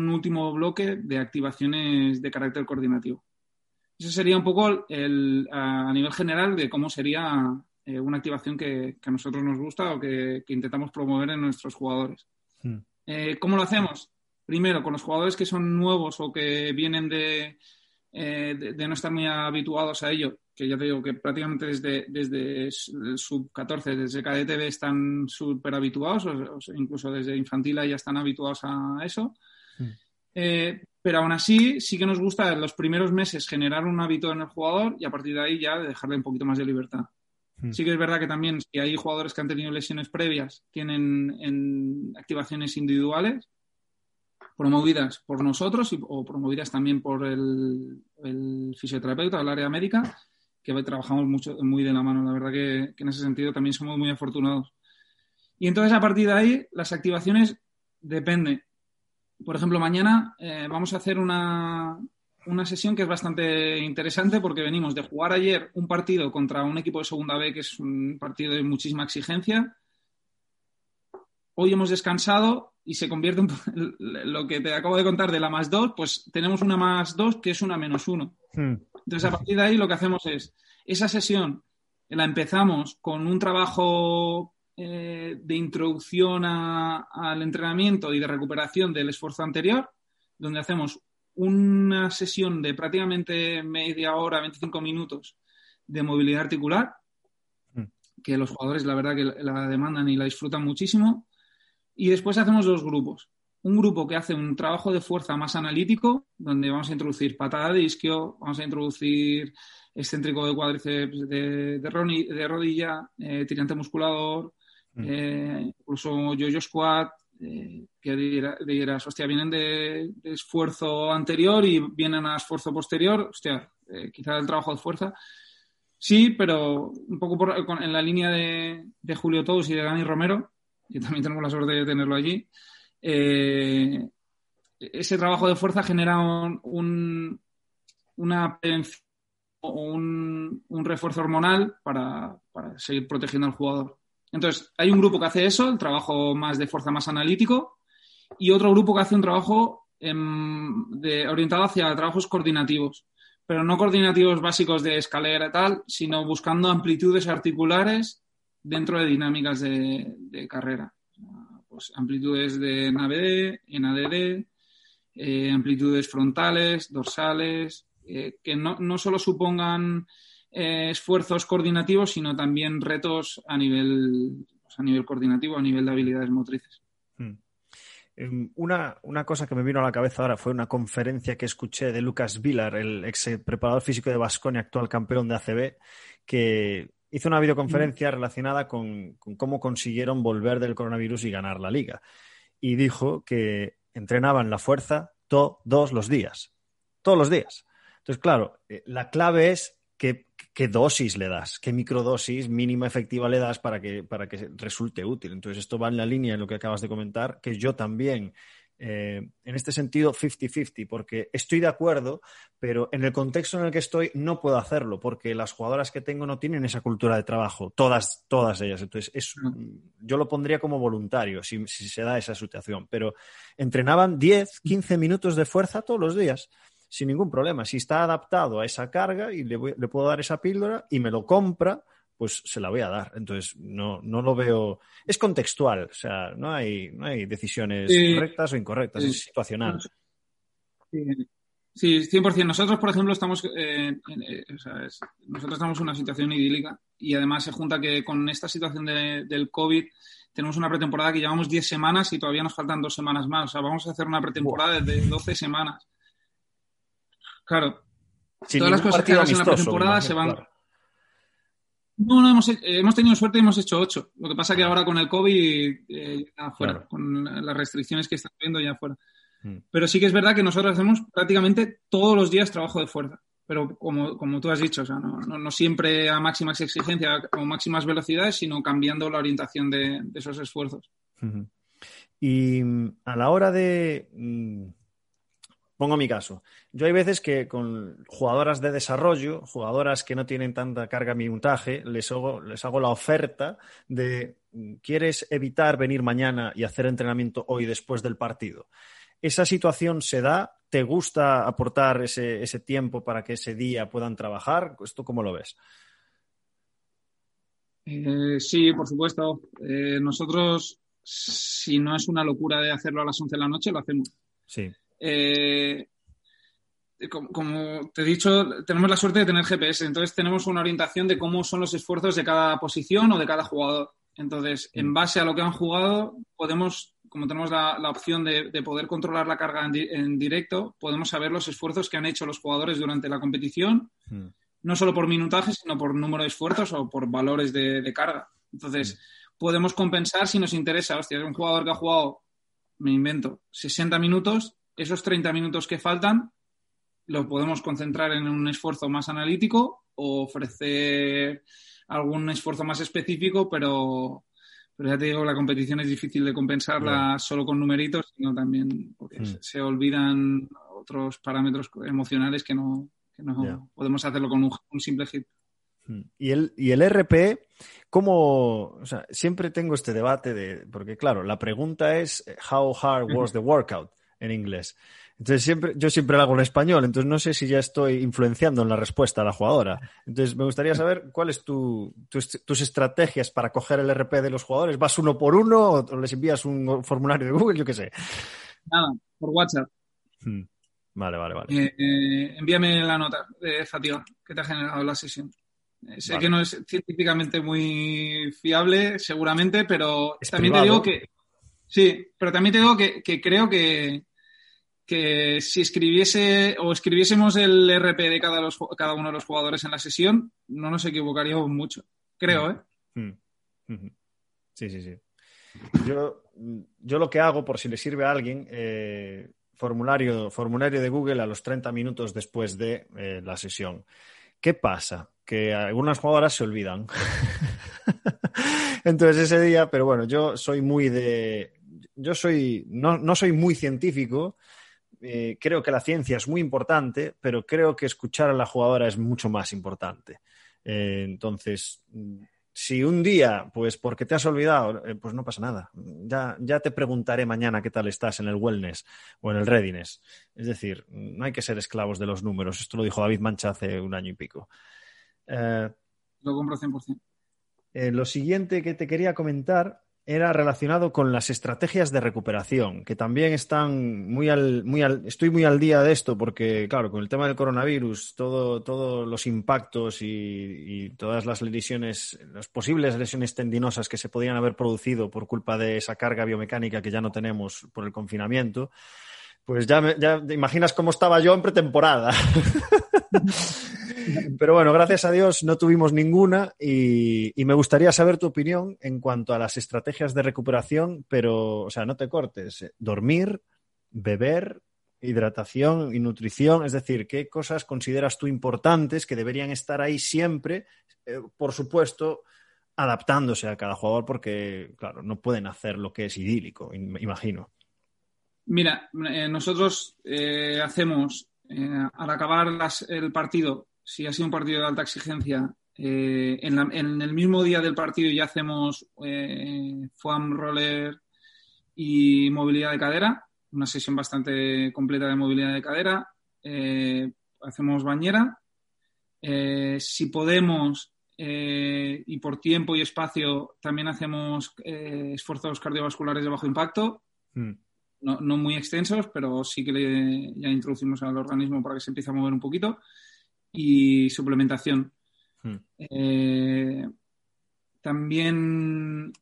S2: último bloque de activaciones de carácter coordinativo. Ese sería un poco el, a nivel general de cómo sería eh, una activación que, a nosotros nos gusta o que, intentamos promover en nuestros jugadores. Hmm. Eh, ¿Cómo lo hacemos? Primero, con los jugadores que son nuevos o que vienen de, eh, de, no estar muy habituados a ello, que ya te digo que prácticamente desde, desde el sub-14, desde KDTV están súper habituados, o, incluso desde infantil ya están habituados a eso. Hmm. pero aún así, sí que nos gusta en los primeros meses generar un hábito en el jugador y a partir de ahí ya dejarle un poquito más de libertad. Hmm. Sí que es verdad que también si hay jugadores que han tenido lesiones previas, tienen en activaciones individuales promovidas por nosotros o promovidas también por el, fisioterapeuta del área médica, que trabajamos mucho, muy de la mano. La verdad que, en ese sentido también somos muy afortunados. Y entonces a partir de ahí las activaciones depende. por ejemplo, mañana eh, vamos a hacer una, sesión que es bastante interesante porque venimos de jugar ayer un partido contra un equipo de segunda B que es un partido de muchísima exigencia. Hoy hemos descansado y se convierte en lo que te acabo de contar de la más dos, pues tenemos una más dos que es una menos uno. Hmm. Entonces, a partir de ahí lo que hacemos es, esa sesión la empezamos con un trabajo eh, de introducción al entrenamiento y de recuperación del esfuerzo anterior, donde hacemos una sesión de prácticamente media hora, 25 minutos de movilidad articular, hmm. que los jugadores la verdad que la demandan y la disfrutan muchísimo. Y después hacemos dos grupos. Un grupo que hace un trabajo de fuerza más analítico, donde vamos a introducir patada de isquio, vamos a introducir excéntrico de cuádriceps de, de, rodilla, eh, tirante musculador, mm. eh, incluso yo-yo squat, eh, que dirás, hostia, vienen de, esfuerzo anterior y vienen a esfuerzo posterior, hostia, quizá el trabajo de fuerza. Sí, pero un poco en la línea de, Julio Tous y de Dani Romero, y también tenemos la suerte de tenerlo allí, eh, ese trabajo de fuerza genera un, una un, un, refuerzo hormonal para, seguir protegiendo al jugador. Entonces, hay un grupo que hace eso, el trabajo más de fuerza más analítico, y otro grupo que hace un trabajo em, orientado hacia trabajos coordinativos, pero no coordinativos básicos de escalera y tal, sino buscando amplitudes articulares dentro de dinámicas de, carrera. Pues amplitudes de NAVD, NADD, eh, amplitudes frontales, dorsales, eh, que no, no, solo supongan eh, esfuerzos coordinativos, sino también retos a nivel, a nivel coordinativo, a nivel de habilidades motrices. Hmm.
S1: Em, una, una, cosa que me vino a la cabeza ahora fue una conferencia que escuché de Lucas Vilar, el ex preparador físico de Basconia, actual campeón de ACB, que hizo una videoconferencia relacionada con, cómo consiguieron volver del coronavirus y ganar la liga. Y dijo que entrenaban la fuerza todos los días. Todos los días. Entonces, claro, eh, la clave es qué, qué, dosis le das, qué microdosis mínima efectiva le das para que, para que resulte útil. Entonces, esto va en la línea de lo que acabas de comentar, que yo también eh, en este sentido 50-50, porque estoy de acuerdo, pero en el contexto en el que estoy no puedo hacerlo, porque las jugadoras que tengo no tienen esa cultura de trabajo, todas, todas ellas. Entonces, es, yo lo pondría como voluntario si, se da esa situación, pero entrenaban 10, 15 minutos de fuerza todos los días sin ningún problema. Si está adaptado a esa carga y le, le puedo dar esa píldora y me lo compra, pues se la voy a dar. Entonces, no, no lo veo. Es contextual, o sea, no hay, no hay decisiones correctas o incorrectas, es situacional.
S2: Sí, 100%. Nosotros, por ejemplo, estamos, eh, eh, nosotros estamos en una situación idílica y además se junta que con esta situación del COVID tenemos una pretemporada que llevamos 10 semanas y todavía nos faltan dos semanas más. O sea, vamos a hacer una pretemporada de 12 semanas. Claro. todas las cosas que hagas en la pretemporada se van. No, no, hemos, hemos tenido suerte y hemos hecho ocho. Lo que pasa que ahora con el COVID, eh, ya fuera, con las restricciones que están viendo ya fuera. Mm. Pero sí que es verdad que nosotros hacemos prácticamente todos los días trabajo de fuerza. Pero como, como tú has dicho, o sea, no, no, siempre a máximas exigencias o máximas velocidades, sino cambiando la orientación de, esos esfuerzos.
S1: Y mm, a la hora de mm, Pongo mi caso. Yo hay veces que con jugadoras de desarrollo, jugadoras que no tienen tanta carga minutaje, les hago, les hago la oferta de ¿quieres evitar venir mañana y hacer entrenamiento hoy después del partido? ¿Esa situación se da? ¿Te gusta aportar ese, tiempo para que ese día puedan trabajar? ¿Esto cómo lo ves?
S2: Eh, sí, por supuesto. Eh, nosotros, si no es una locura de hacerlo a las 11 de la noche, lo hacemos.
S1: Sí.
S2: Eh, como, te he dicho, tenemos la suerte de tener GPS, entonces tenemos una orientación de cómo son los esfuerzos de cada posición o de cada jugador. Entonces, en base a lo que han jugado, podemos, como tenemos la, opción de, poder controlar la carga en, directo, podemos saber los esfuerzos que han hecho los jugadores durante la competición, hmm. no solo por minutaje, sino por número de esfuerzos o por valores de, carga. Entonces, hmm. podemos compensar si nos interesa. Hostia, es un jugador que ha jugado, me invento, 60 minutos, esos 30 minutos que faltan los podemos concentrar en un esfuerzo más analítico o ofrecer algún esfuerzo más específico, pero, pero ya te digo, la competición es difícil de compensarla solo con numeritos, sino también porque
S1: Mm.
S2: se olvidan otros parámetros emocionales que no, que no podemos hacerlo con un, un simple hit.
S1: Mm. Y el, y el RP, ¿cómo? O sea, siempre tengo este debate de. Porque, claro, la pregunta es: ¿How hard was the workout? en inglés. Entonces, siempre, yo siempre lo hago en español, entonces no sé si ya estoy influenciando en la respuesta a la jugadora. Entonces, me gustaría saber cuáles tu, tus, tus estrategias para coger el RP de los jugadores. ¿Vas uno por uno o les envías un formulario de Google? Yo qué sé.
S2: Nada, por WhatsApp.
S1: Hmm. Vale, vale, vale.
S2: Eh, eh, envíame la nota de fatiga que te ha generado la sesión. Eh, sé
S1: Vale.
S2: que no es científicamente muy fiable, seguramente, pero
S1: Es
S2: también
S1: privado.
S2: te digo que. Sí, pero también te digo que, que creo que, que si escribiese o escribiésemos el RP de cada, los, cada uno de los jugadores en la sesión, no nos equivocaríamos mucho. Creo, ¿eh?
S1: Mm. Sí, sí, sí. Yo, yo lo que hago, por si le sirve a alguien, eh, formulario, formulario de Google a los 30 minutos después de eh, la sesión. ¿Qué pasa? Que algunas jugadoras se olvidan. Entonces ese día, pero bueno, yo soy muy de... Yo soy, no, no soy muy científico, eh, creo que la ciencia es muy importante, pero creo que escuchar a la jugadora es mucho más importante. Eh, entonces, si un día, pues porque te has olvidado, eh, pues no pasa nada. Ya, ya te preguntaré mañana qué tal estás en el wellness o en el readiness. Es decir, no hay que ser esclavos de los números. Esto lo dijo David Mancha hace un año y pico. Eh,
S2: Lo compro 100%.
S1: eh, lo siguiente que te quería comentar era relacionado con las estrategias de recuperación, que también están muy al, muy al, estoy muy al día de esto porque, claro, con el tema del coronavirus, todo, todos los impactos y, y todas las lesiones, las posibles lesiones tendinosas que se podían haber producido por culpa de esa carga biomecánica que ya no tenemos por el confinamiento, pues ya, me, ya te imaginas cómo estaba yo en pretemporada. Pero bueno, gracias a Dios no tuvimos ninguna y, me gustaría saber tu opinión en cuanto a las estrategias de recuperación, pero, o sea, no te cortes. Dormir, beber, hidratación y nutrición, es decir, ¿qué cosas consideras tú importantes que deberían estar ahí siempre? Eh, por supuesto, adaptándose a cada jugador porque, claro, no pueden hacer lo que es idílico, imagino.
S2: Mira, eh, nosotros eh, hacemos eh, al acabar las, el partido, si ha sido un partido de alta exigencia, eh, en, la, en, el mismo día del partido ya hacemos eh, foam roller y movilidad de cadera, una sesión bastante completa de movilidad de cadera. Eh, hacemos bañera. Eh, si podemos y por tiempo y espacio, también hacemos esfuerzos cardiovasculares de bajo impacto. Mm no, no, muy extensos, pero sí que le, ya introducimos al organismo para que se empiece a mover un poquito. Y suplementación. Hmm. Eh, también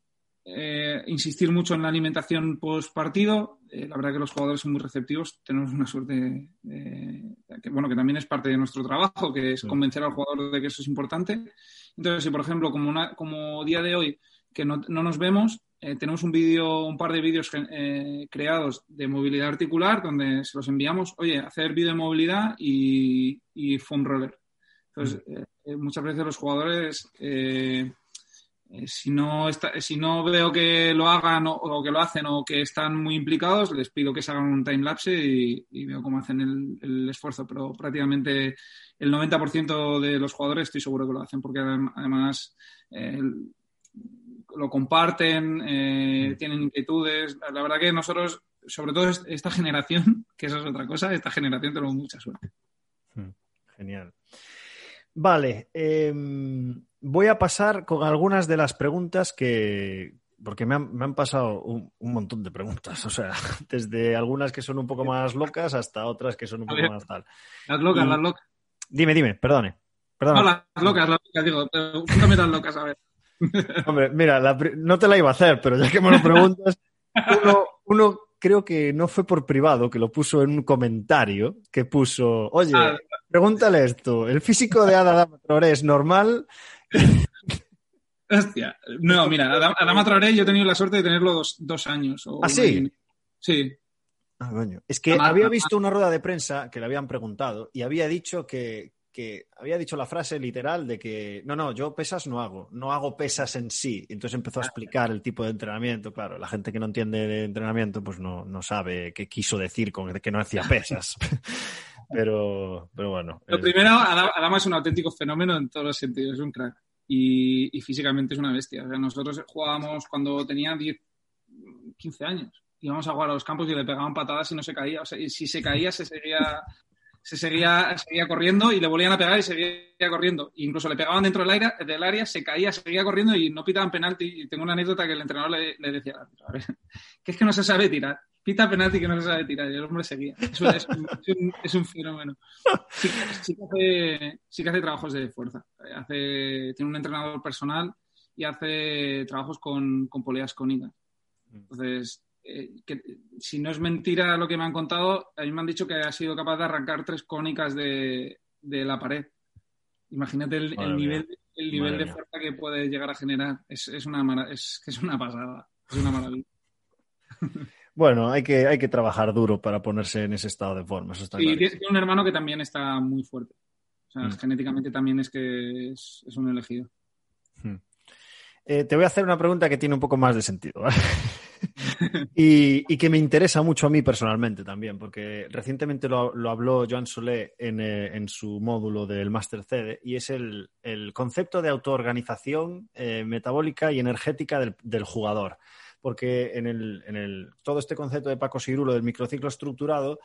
S2: eh, insistir mucho en la alimentación post partido. Eh, la verdad que los jugadores son muy receptivos. Tenemos una suerte que, bueno, que también es parte de nuestro trabajo, que es convencer al jugador de que eso es importante. Entonces, si por ejemplo, como, una, como día de hoy, que no, no nos vemos, eh, tenemos un vídeo, un par de vídeos eh, creados de movilidad articular donde se los enviamos, oye, hacer vídeo de movilidad y, y foam roller. Entonces, eh, muchas veces los jugadores, eh, si, no está, si no veo que lo hagan o, o, que lo hacen o que están muy implicados, les pido que se hagan un time lapse y, y veo cómo hacen el, el, esfuerzo. Pero prácticamente el 90% de los jugadores estoy seguro que lo hacen porque además el, lo comparten, eh, tienen inquietudes. La verdad que nosotros, sobre todo esta generación, que eso es otra cosa, esta generación tenemos mucha suerte.
S1: Hmm, Genial. Vale, eh, voy a pasar con algunas de las preguntas que, porque me han, me han pasado un, un, montón de preguntas, o sea, desde algunas que son un poco más locas hasta otras que son un poco
S2: ver,
S1: más tal.
S2: Las locas,
S1: y,
S2: las locas.
S1: Dime, dime, perdone.
S2: No, las locas, las locas, digo, cuéntame las locas, a ver.
S1: Hombre, mira, la, no te la iba a hacer, pero ya que me lo preguntas, uno, uno, creo que no fue por privado, que lo puso en un comentario, que puso, oye, ah, pregúntale esto, ¿el físico de Adama Traoré es normal?
S2: Hostia, no, mira, Adama, Traoré yo he tenido la suerte de tenerlo dos, dos años. O
S1: ¿Ah, sí?
S2: Sí.
S1: Ah, coño. Es que Adama, había visto una rueda de prensa que le habían preguntado y había dicho que, que había dicho la frase literal de que no, no, yo pesas no hago, no hago pesas en sí. Entonces empezó a explicar el tipo de entrenamiento. Claro, la gente que no entiende de entrenamiento pues no, no sabe qué quiso decir con que no hacía pesas. pero, pero bueno.
S2: Lo primero, Adama es un auténtico fenómeno en todos los sentidos, es un crack. Y, y físicamente es una bestia. O sea, nosotros jugábamos cuando tenía 10, 15 años íbamos a jugar a los campos y le pegaban patadas y no se caía. O sea, y si se caía, se seguía, se seguía, seguía corriendo y le volvían a pegar y seguía corriendo. E incluso le pegaban dentro del área, del área, se caía, seguía corriendo y no pitaban penalti. Y tengo una anécdota que el entrenador le, decía, a que es que no se sabe tirar. Pita penalti que no se sabe tirar. Y el hombre seguía. Es un, fenómeno. Sí, sí, que hace, sí que hace trabajos de fuerza. Hace, tiene un entrenador personal y hace trabajos con, con poleas cónicas. Entonces, eh, que, si no es mentira lo que me han contado, a mí me han dicho que ha sido capaz de arrancar tres cónicas de, de la pared. Imagínate el, el nivel, el nivel de fuerza que puede llegar a generar. Es, es, una, es, es una pasada, es una maravilla.
S1: Bueno, hay que, hay que trabajar duro para ponerse en ese estado de forma. Eso está
S2: y tiene un hermano que también está muy fuerte. O sea, mm. genéticamente también es que es, es un elegido.
S1: Hmm. Eh, te voy a hacer una pregunta que tiene un poco más de sentido. ¿vale? y, que me interesa mucho a mí personalmente también, porque recientemente lo, habló Joan Solé en, eh, en, su módulo del Master CD y es el, concepto de autoorganización eh, metabólica y energética del, jugador. Porque en, el, en el, todo este concepto de Paco Sirulo del microciclo estructurado,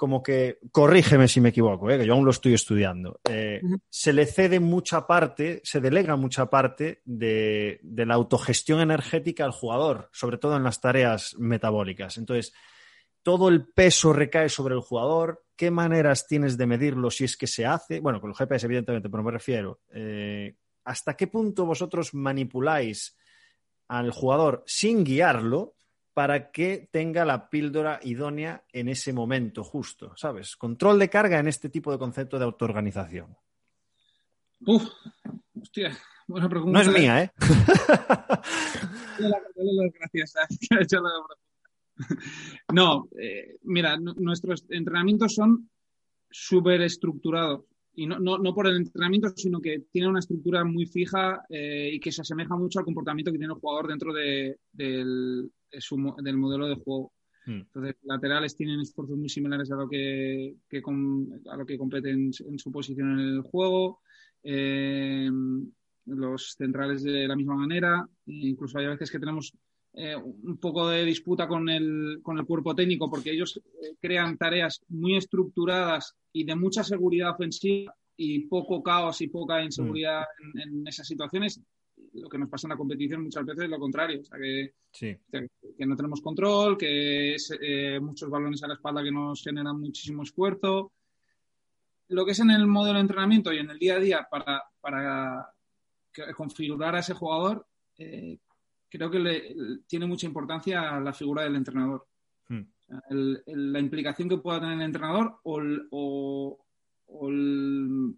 S1: como que, corrígeme si me equivoco, ¿eh? que yo aún lo estoy estudiando, eh, uh -huh. se le cede mucha parte, se delega mucha parte de, de, la autogestión energética al jugador, sobre todo en las tareas metabólicas. Entonces, todo el peso recae sobre el jugador, qué maneras tienes de medirlo si es que se hace, bueno, con el GPS evidentemente, pero me refiero, eh, ¿hasta qué punto vosotros manipuláis al jugador sin guiarlo? Para que tenga la píldora idónea en ese momento justo, ¿sabes? Control de carga en este tipo de concepto de autoorganización.
S2: Uf, hostia, buena pregunta.
S1: No es mía, ¿eh?
S2: Gracias, No, eh, mira, nuestros entrenamientos son súper estructurados. Y no, no, no, por el entrenamiento, sino que tiene una estructura muy fija eh, y que se asemeja mucho al comportamiento que tiene el jugador dentro de, del, su, del modelo de juego. Mm. Entonces, laterales tienen esfuerzos muy similares a lo que, que a lo que competen en, en, su posición en el juego. Eh, los centrales de la misma manera. E incluso hay veces que tenemos eh, un poco de disputa con el, con el cuerpo técnico porque ellos eh, crean tareas muy estructuradas y de mucha seguridad ofensiva y poco caos y poca inseguridad mm. en, en, esas situaciones lo que nos pasa en la competición muchas veces es lo contrario, o sea, que,
S1: sí.
S2: que, que no tenemos control, que es eh, muchos balones a la espalda que nos generan muchísimo esfuerzo. Lo que es en el modelo de entrenamiento y en el día a día para, para configurar a ese jugador, eh, creo que le, tiene mucha importancia la figura del entrenador. Hmm. El, el, la implicación que pueda tener el entrenador o, o, o el,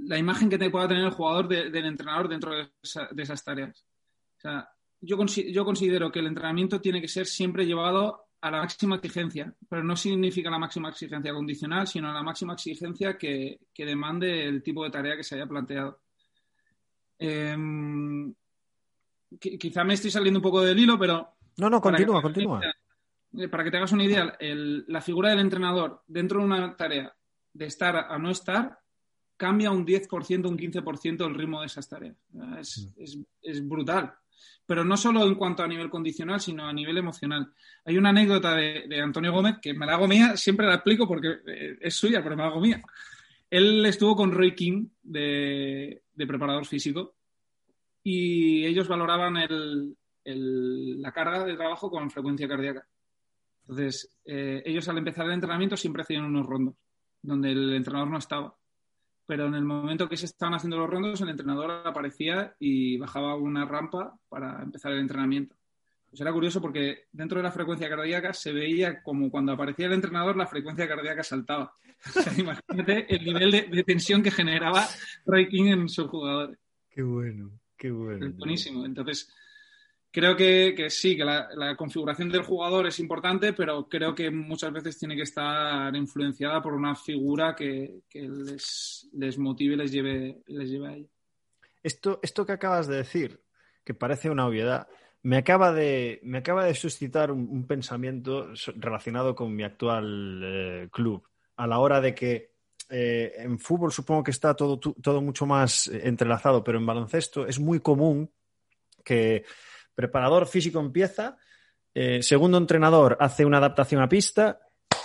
S2: la imagen que te pueda tener el jugador de, del entrenador dentro de, esa, de esas tareas. O sea, yo, yo, considero que el entrenamiento tiene que ser siempre llevado a la máxima exigencia, pero no significa la máxima exigencia condicional, sino la máxima exigencia que, que demande el tipo de tarea que se haya planteado. Eh, quizá me estoy saliendo un poco del hilo, pero...
S1: No, no, continúa, continúa.
S2: Idea, para que te hagas una idea, el, la figura del entrenador dentro de una tarea de estar a no estar cambia un 10%, un 15% el ritmo de esas tareas. Es, mm. es, es, brutal. Pero no solo en cuanto a nivel condicional, sino a nivel emocional. Hay una anécdota de, de Antonio Gómez que me la hago mía, siempre la explico porque eh, es suya, pero me la hago mía. Él estuvo con Roy King de, de preparador físico y ellos valoraban el, el, la carga de trabajo con frecuencia cardíaca. Entonces, eh, ellos al empezar el entrenamiento siempre hacían unos rondos donde el entrenador no estaba pero en el momento que se estaban haciendo los rondos, el entrenador aparecía y bajaba una rampa para empezar el entrenamiento. Pues era curioso porque dentro de la frecuencia cardíaca se veía como cuando aparecía el entrenador la frecuencia cardíaca saltaba. O sea, imagínate el nivel de, de, tensión que generaba Ray King en sus jugadores.
S1: Qué bueno, qué bueno.
S2: Es buenísimo. Entonces, creo que, sí, que la, configuración del jugador es importante, pero creo que muchas veces tiene que estar influenciada por una figura que, les, motive y les lleve, les lleve a ello.
S1: Esto, esto que acabas de decir, que parece una obviedad, me acaba de, me acaba de suscitar un, pensamiento relacionado con mi actual eh, club, a la hora de que eh, en fútbol supongo que está todo, todo mucho más entrelazado, pero en baloncesto es muy común que Preparador físico empieza, eh, segundo entrenador hace una adaptación a pista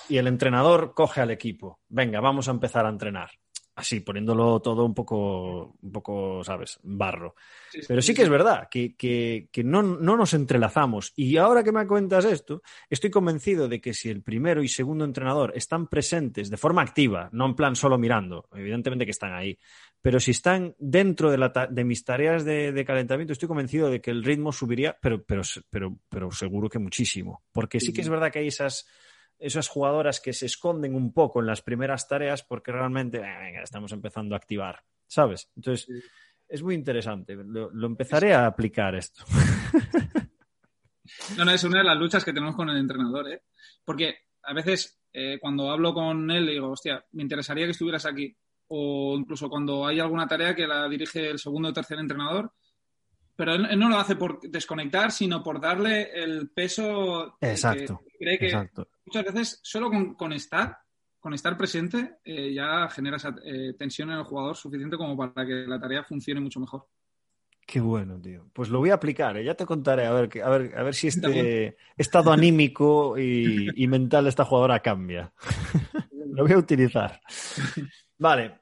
S1: y el entrenador coge al equipo. Venga, vamos a empezar a entrenar así, poniéndolo todo un poco, un poco, ¿sabes? Barro. Pero sí que es verdad que, que, no, no, nos entrelazamos. Y ahora que me cuentas esto, estoy convencido de que si el primero y segundo entrenador están presentes de forma activa, no en plan solo mirando, evidentemente que están ahí, pero si están dentro de, la de mis tareas de, de, calentamiento, estoy convencido de que el ritmo subiría, pero, pero, pero, pero seguro que muchísimo. Porque sí que es verdad que hay esas esas jugadoras que se esconden un poco en las primeras tareas porque realmente venga, estamos empezando a activar, ¿sabes? Entonces, es muy interesante. Lo, empezaré a aplicar esto.
S2: No, no, es una de las luchas que tenemos con el entrenador, ¿eh? Porque a veces eh, cuando hablo con él le digo, hostia, me interesaría que estuvieras aquí. O incluso cuando hay alguna tarea que la dirige el segundo o tercer entrenador, pero él, no lo hace por desconectar, sino por darle el peso
S1: exacto,
S2: que cree que muchas veces solo con, estar, con estar presente, eh, ya genera esa eh, tensión en el jugador suficiente como para que la tarea funcione mucho mejor.
S1: Qué bueno, tío. Pues lo voy a aplicar, ¿eh? ya te contaré a ver, a ver, a ver si este estado anímico y, y mental de esta jugadora cambia. lo voy a utilizar. Vale.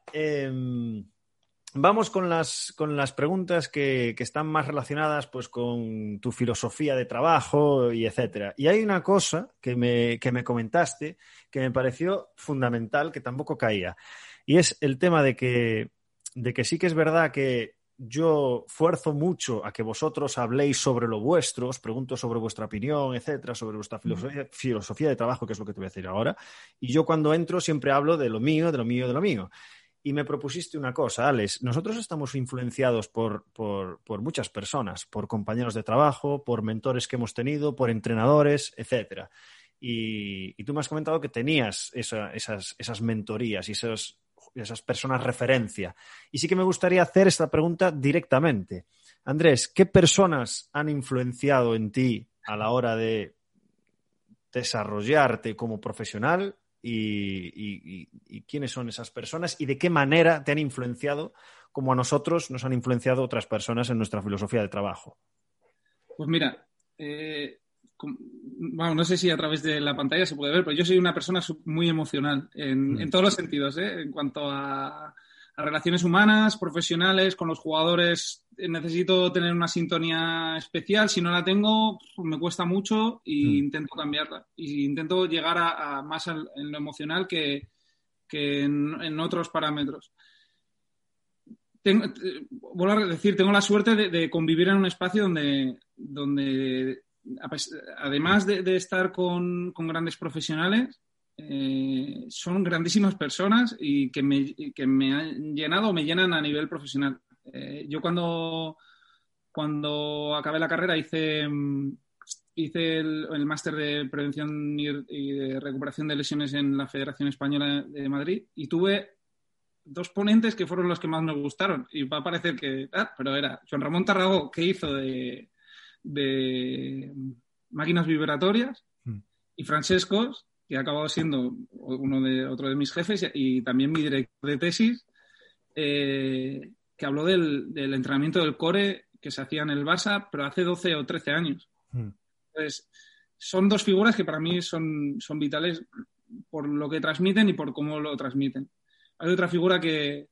S1: Vamos con las, con las preguntas que, están más relacionadas pues, con tu filosofía de trabajo y etcétera. Y hay una cosa que me, que me comentaste que me pareció fundamental, que tampoco caía. Y es el tema de que, de que sí que es verdad que yo fuerzo mucho a que vosotros habléis sobre lo vuestro, os pregunto sobre vuestra opinión, etcétera, sobre vuestra filosofía, filosofía de trabajo, que es lo que te voy a decir ahora. Y yo cuando entro siempre hablo de lo mío, de lo mío, de lo mío y me propusiste una cosa, Alex. Nosotros estamos influenciados por, muchas personas, por compañeros de trabajo, por mentores que hemos tenido, por entrenadores, etc. Y, tú me has comentado que tenías esas, esas mentorías y esas personas referencia. Y sí que me gustaría hacer esta pregunta directamente. Andrés, ¿qué personas han influenciado en ti a la hora de desarrollarte como profesional y, quiénes son esas personas y de qué manera te han influenciado como a nosotros nos han influenciado otras personas en nuestra filosofía de trabajo.
S2: Pues mira, eh, no sé si a través de la pantalla se puede ver, pero yo soy una persona muy emocional en, mm. todos los sentidos, ¿eh? en cuanto a, relaciones humanas, profesionales, con los jugadores. Necesito tener una sintonía especial. Si no la tengo, me cuesta mucho e intento cambiarla. Y intento llegar a, más en lo emocional que, en, otros parámetros. Tengo, vuelvo a decir, tengo la suerte de, convivir en un espacio donde, donde además de, estar con, grandes profesionales, eh, son grandísimas personas y que me, que me han llenado o me llenan a nivel profesional. Eh, yo cuando, cuando acabé la carrera hice, hice el, máster de prevención y, de recuperación de lesiones en la Federación Española de Madrid y tuve dos ponentes que fueron los que más me gustaron. Y va a parecer que, ah, pero era Juan Ramón Tarragó, que hizo de, de máquinas vibratorias, mm. y Francescos, que ha acabado siendo uno de, otro de mis jefes y también mi director de tesis, eh, que habló del, entrenamiento del core que se hacía en el Barça, pero hace 12 o 13 años. Hmm. Entonces, son dos figuras que para mí son, son vitales por lo que transmiten y por cómo lo transmiten. Hay otra figura que,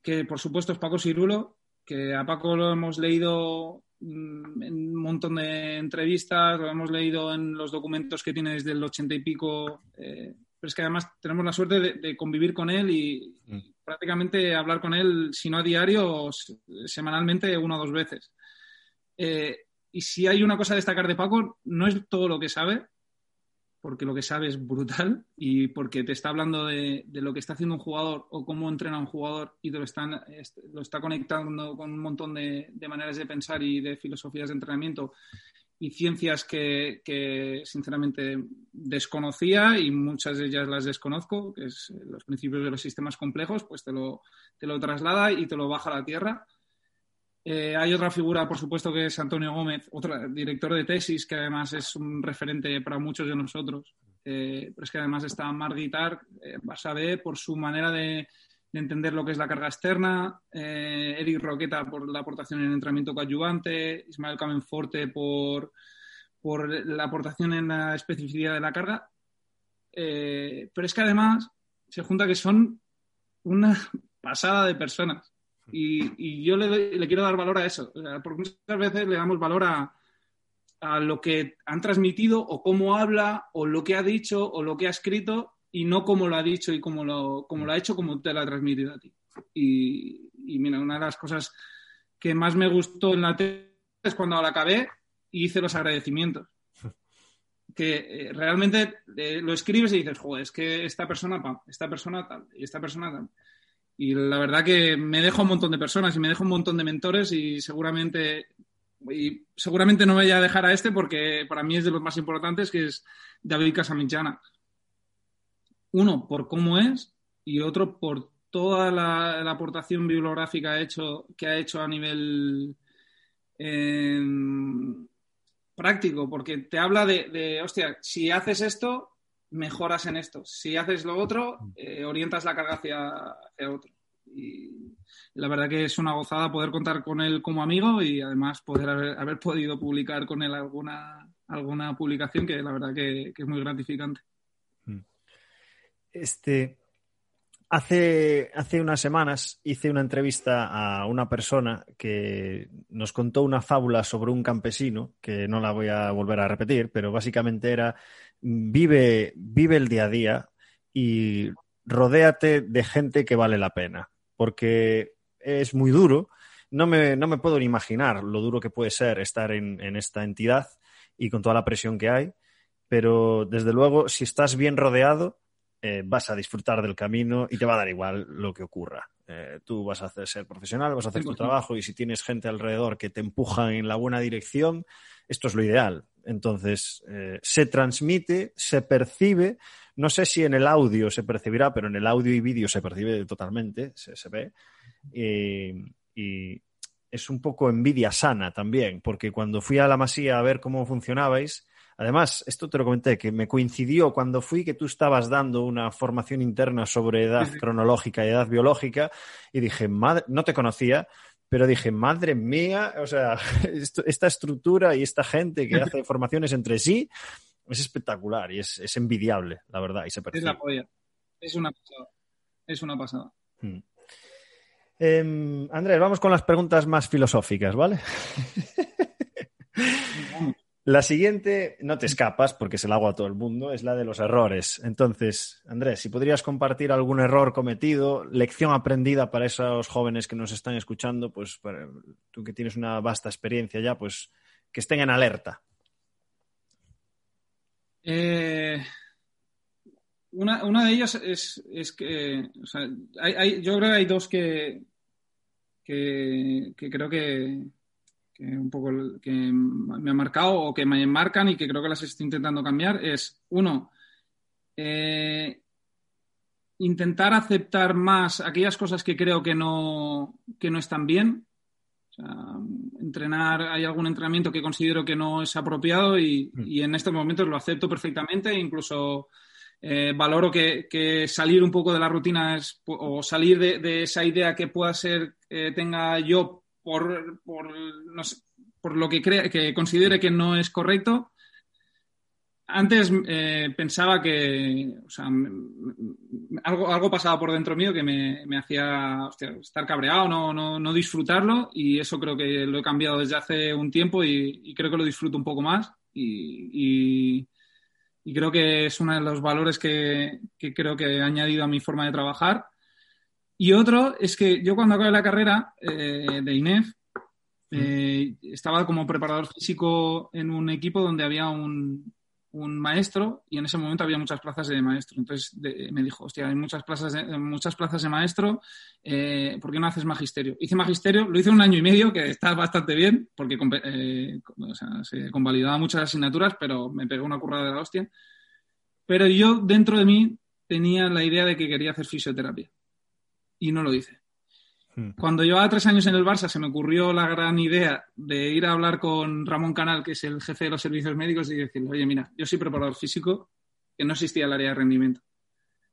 S2: que por supuesto, es Paco Sirulo, que a Paco lo hemos leído en un montón de entrevistas, lo hemos leído en los documentos que tiene desde el ochenta y pico, eh, pero es que además tenemos la suerte de, convivir con él y, mm. prácticamente hablar con él, si no a diario, semanalmente, una o dos veces. Eh, y si hay una cosa a destacar de Paco, no es todo lo que sabe, porque lo que sabe es brutal y porque te está hablando de, lo que está haciendo un jugador o cómo entrena un jugador y te lo, están, lo está conectando con un montón de, maneras de pensar y de filosofías de entrenamiento y ciencias que, sinceramente desconocía y muchas de ellas las desconozco, que es los principios de los sistemas complejos, pues te lo, te lo traslada y te lo baja a la tierra eh, hay otra figura, por supuesto, que es Antonio Gómez, otro director de tesis, que además es un referente para muchos de nosotros. Eh, pero es que además está Marguitar eh, Basabe por su manera de, entender lo que es la carga externa, eh, Eric Roqueta por la aportación en entrenamiento coadyuvante, Ismael Camenforte por, por la aportación en la especificidad de la carga. pero es que además se junta que son una pasada de personas. Y, yo le, quiero dar valor a eso, porque muchas veces le damos valor a, lo que han transmitido o cómo habla o lo que ha dicho o lo que ha escrito y no cómo lo ha dicho y cómo lo, lo ha hecho, como te lo ha transmitido a ti. Y, mira, una de las cosas que más me gustó en la tele es cuando la acabé y hice los agradecimientos. Que eh, realmente eh, lo escribes y dices, joder, es que esta persona, esta persona tal, y esta persona tal. Y la verdad que me dejo un montón de personas y me dejo un montón de mentores y seguramente, y seguramente no voy a dejar a este porque para mí es de los más importantes, que es David Casaminchana. Uno, por cómo es y otro, por toda la, aportación bibliográfica hecho, que ha hecho a nivel em, práctico, porque te habla de, de, hostia, si haces esto, mejoras en esto. Si haces lo otro, eh, orientas la carga hacia, otro. Y la verdad que es una gozada poder contar con él como amigo y además poder haber, podido publicar con él alguna, alguna publicación que la verdad que, es muy gratificante. Mm.
S1: Este, Hace, hace, unas semanas hice una entrevista a una persona que nos contó una fábula sobre un campesino, que no la voy a volver a repetir, pero básicamente era vive, vive el día a día y rodéate de gente que vale la pena, porque es muy duro. No me, no me puedo ni imaginar lo duro que puede ser estar en, esta entidad y con toda la presión que hay, pero desde luego, si estás bien rodeado, eh, vas a disfrutar del camino y te va a dar igual lo que ocurra. Eh, tú vas a hacer, ser profesional, vas a hacer tu trabajo y si tienes gente alrededor que te empuja en la buena dirección, esto es lo ideal. Entonces, eh, se transmite, se percibe, no sé si en el audio se percibirá, pero en el audio y vídeo se percibe totalmente, se, ve. y es un poco envidia sana también, porque cuando fui a la masía a ver cómo funcionabais, Además, esto te lo comenté, que me coincidió cuando fui que tú estabas dando una formación interna sobre edad cronológica y edad biológica y dije, madre, no te conocía, pero dije, madre mía, o sea, esta estructura y esta gente que hace formaciones entre sí es espectacular y es, envidiable, la verdad, y se
S2: Es la polla. Es una pasada. Es una pasada. Hmm.
S1: Em, Andrés, vamos con las preguntas más filosóficas, ¿vale? La siguiente, no te escapas porque se la hago a todo el mundo, es la de los errores. Entonces, Andrés, si podrías compartir algún error cometido, lección aprendida para esos jóvenes que nos están escuchando, pues tú que tienes una vasta experiencia ya, pues que estén en alerta.
S2: Eh, una, de ellas es, que, yo creo que hay dos que, que creo que, que un poco que me ha marcado o que me marcan y que creo que las estoy intentando cambiar es, uno, eh, intentar aceptar más aquellas cosas que creo que no, que no están bien. entrenar, hay algún entrenamiento que considero que no es apropiado y, mm. en estos momentos lo acepto perfectamente, incluso eh, valoro que, salir un poco de la rutina es, o salir de, esa idea que pueda ser, eh, tenga yo por, por, por lo que, crea, que considere que no es correcto. Antes eh, pensaba que o sea, algo, algo pasaba por dentro mío que me, me hacía estar cabreado, no, no, no, disfrutarlo y eso creo que lo he cambiado desde hace un tiempo y, creo que lo disfruto un poco más y, y, creo que es uno de los valores que, que creo que he añadido a mi forma de trabajar y otro es que yo cuando acabé la carrera eh, de INEF, eh, estaba como preparador físico en un equipo donde había un, un maestro y en ese momento había muchas plazas de maestro. Entonces me dijo, hostia, hay muchas plazas de, muchas plazas de maestro, eh, ¿por qué no haces magisterio? Hice magisterio, lo hice un año y medio, que está bastante bien, porque eh, se convalidaba muchas asignaturas, pero me pegó una currada de la hostia. Pero yo, dentro de mí, tenía la idea de que quería hacer fisioterapia. Y no lo hice. Hmm. Cuando llevaba tres años en el Barça se me ocurrió la gran idea de ir a hablar con Ramón Canal, que es el jefe de los servicios médicos, y decirle, oye, mira, yo soy preparador físico, que no existía el área de rendimiento.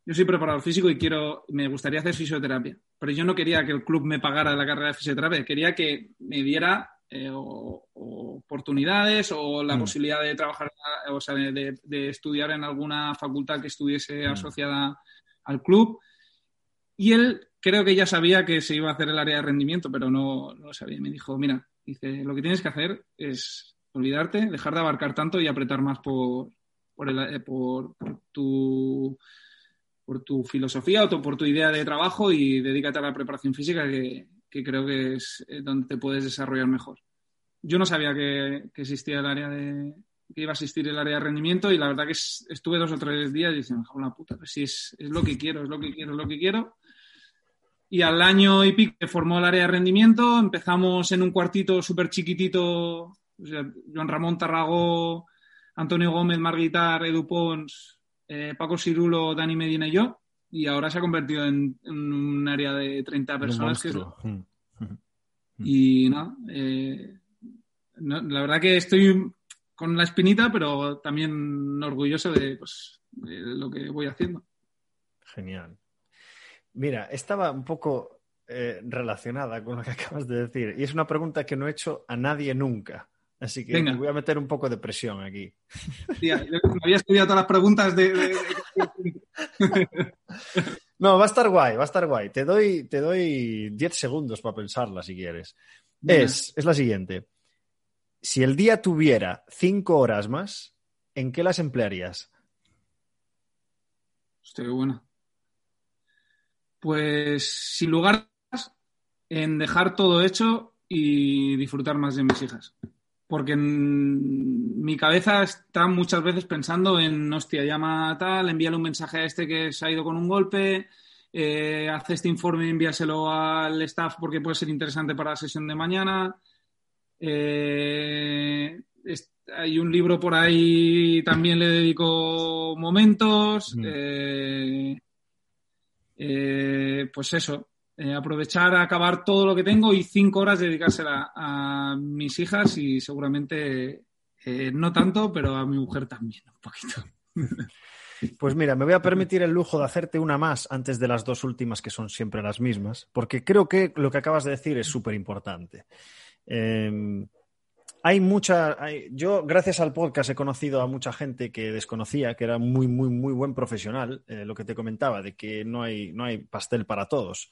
S2: Yo soy preparador físico y quiero, me gustaría hacer fisioterapia, pero yo no quería que el club me pagara la carrera de fisioterapia, quería que me diera eh, oportunidades o la hmm. posibilidad de trabajar, o sea, de, estudiar en alguna facultad que estuviese hmm. asociada al club. Y él creo que ya sabía que se iba a hacer el área de rendimiento, pero no, lo sabía. Me dijo, mira, dice, lo que tienes que hacer es olvidarte, dejar de abarcar tanto y apretar más por, por, eh, tu por tu filosofía o por tu idea de trabajo y dedícate a la preparación física que, creo que es eh, donde te puedes desarrollar mejor. Yo no sabía que, existía el área de que iba a existir el área de rendimiento y la verdad que estuve dos o tres días diciendo, la puta, pues si es, es, lo que quiero, es lo que quiero, es lo que quiero y al año y pico se formó el área de rendimiento, empezamos en un cuartito súper chiquitito, Juan Ramón Tarragó, Antonio Gómez, Marguitar, Edu Pons, eh, Paco Cirulo, Dani Medina y yo, y ahora se ha convertido en, un área de 30 personas. Mm. Y eh, no, la verdad que estoy con la espinita, pero también orgulloso de, pues, de lo que voy haciendo.
S1: Genial. Mira, estaba un poco eh, relacionada con lo que acabas de decir. Y es una pregunta que no he hecho a nadie nunca. Así que voy a meter un poco de presión aquí.
S2: me había estudiado todas las preguntas de...
S1: no, va a estar guay, va a estar guay. Te doy, te doy 10 segundos para pensarla si quieres. Es, es la siguiente. Si el día tuviera 5 horas más, ¿en qué las emplearías?
S2: Qué buena. Pues sin lugar en dejar todo hecho y disfrutar más de mis hijas. Porque en mi cabeza está muchas veces pensando en, hostia, llama tal, envíale un mensaje a este que se ha ido con un golpe, eh, hace este informe y envíaselo al staff porque puede ser interesante para la sesión de mañana. Eh, hay un libro por ahí, también le dedico momentos. Eh, eh, pues eso, eh, aprovechar a acabar todo lo que tengo y cinco horas dedicársela a mis hijas y seguramente eh, no tanto, pero a mi mujer también un poquito.
S1: Pues mira, me voy a permitir el lujo de hacerte una más antes de las dos últimas que son siempre las mismas, porque creo que lo que acabas de decir es súper importante. Em, hay mucha. yo, gracias al podcast, he conocido a mucha gente que desconocía, que era muy, muy, muy buen profesional, eh, lo que te comentaba, de que no hay, no hay pastel para todos.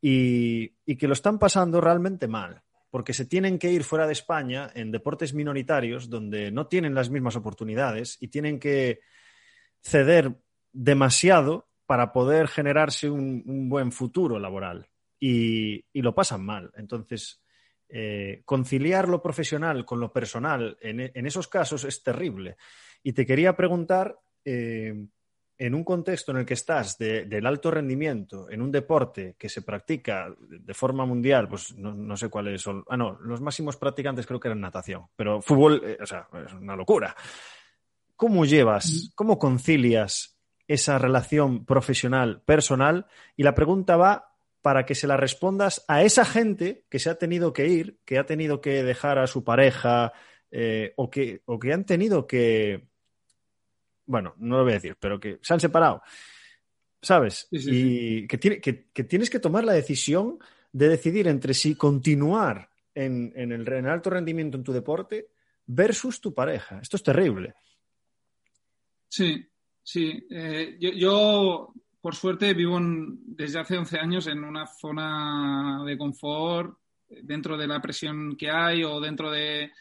S1: Y, que lo están pasando realmente mal, porque se tienen que ir fuera de España en deportes minoritarios donde no tienen las mismas oportunidades y tienen que ceder demasiado para poder generarse un, buen futuro laboral. Y, y lo pasan mal. Entonces eh, conciliar lo profesional con lo personal en, esos casos es terrible. Y te quería preguntar, eh, en un contexto en el que estás del alto rendimiento, en un deporte que se practica de forma mundial, pues no, sé cuáles son. Ah, no, los máximos practicantes creo que eran natación, pero fútbol, eh, o sea, es una locura. ¿Cómo llevas, cómo concilias esa relación profesional-personal? Y la pregunta va para que se la respondas a esa gente que se ha tenido que ir, que ha tenido que dejar a su pareja eh, o, que, o que han tenido que, bueno, no lo voy a decir, pero que se han separado, ¿sabes? y Que, tiene, que, tienes que tomar la decisión de decidir entre si continuar en, el, alto rendimiento en tu deporte versus tu pareja. Esto es terrible.
S2: Sí, sí. Eh, yo por suerte, vivo desde hace 11 años en una zona de confort dentro de la presión que hay o dentro de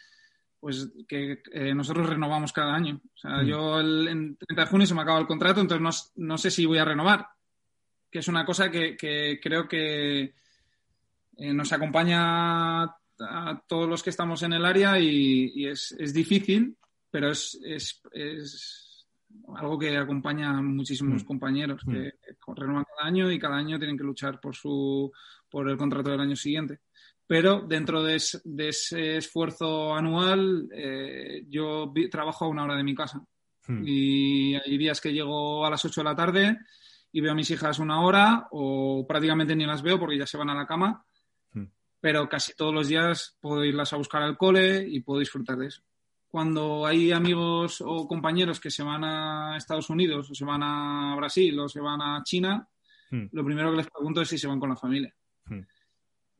S2: pues que eh, nosotros renovamos cada año. O sea, mm. yo el, en 30 de junio se me acaba el contrato, entonces no, sé si voy a renovar, que es una cosa que, creo que eh, nos acompaña a todos los que estamos en el área y, es, es, difícil, pero es, algo que acompaña a muchísimos mm. compañeros que mm. renuevan cada año y cada año tienen que luchar por, su, por el contrato del año siguiente. Pero dentro de, ese esfuerzo anual, eh, yo trabajo a una hora de mi casa. Hmm. Y hay días que llego a las 8 de la tarde y veo a mis hijas una hora o prácticamente ni las veo porque ya se van a la cama. Hmm. Pero casi todos los días puedo irlas a buscar al cole y puedo disfrutar de eso. Cuando hay amigos o compañeros que se van a Estados Unidos o se van a Brasil o se van a China, hmm. lo primero que les pregunto es si se van con la familia.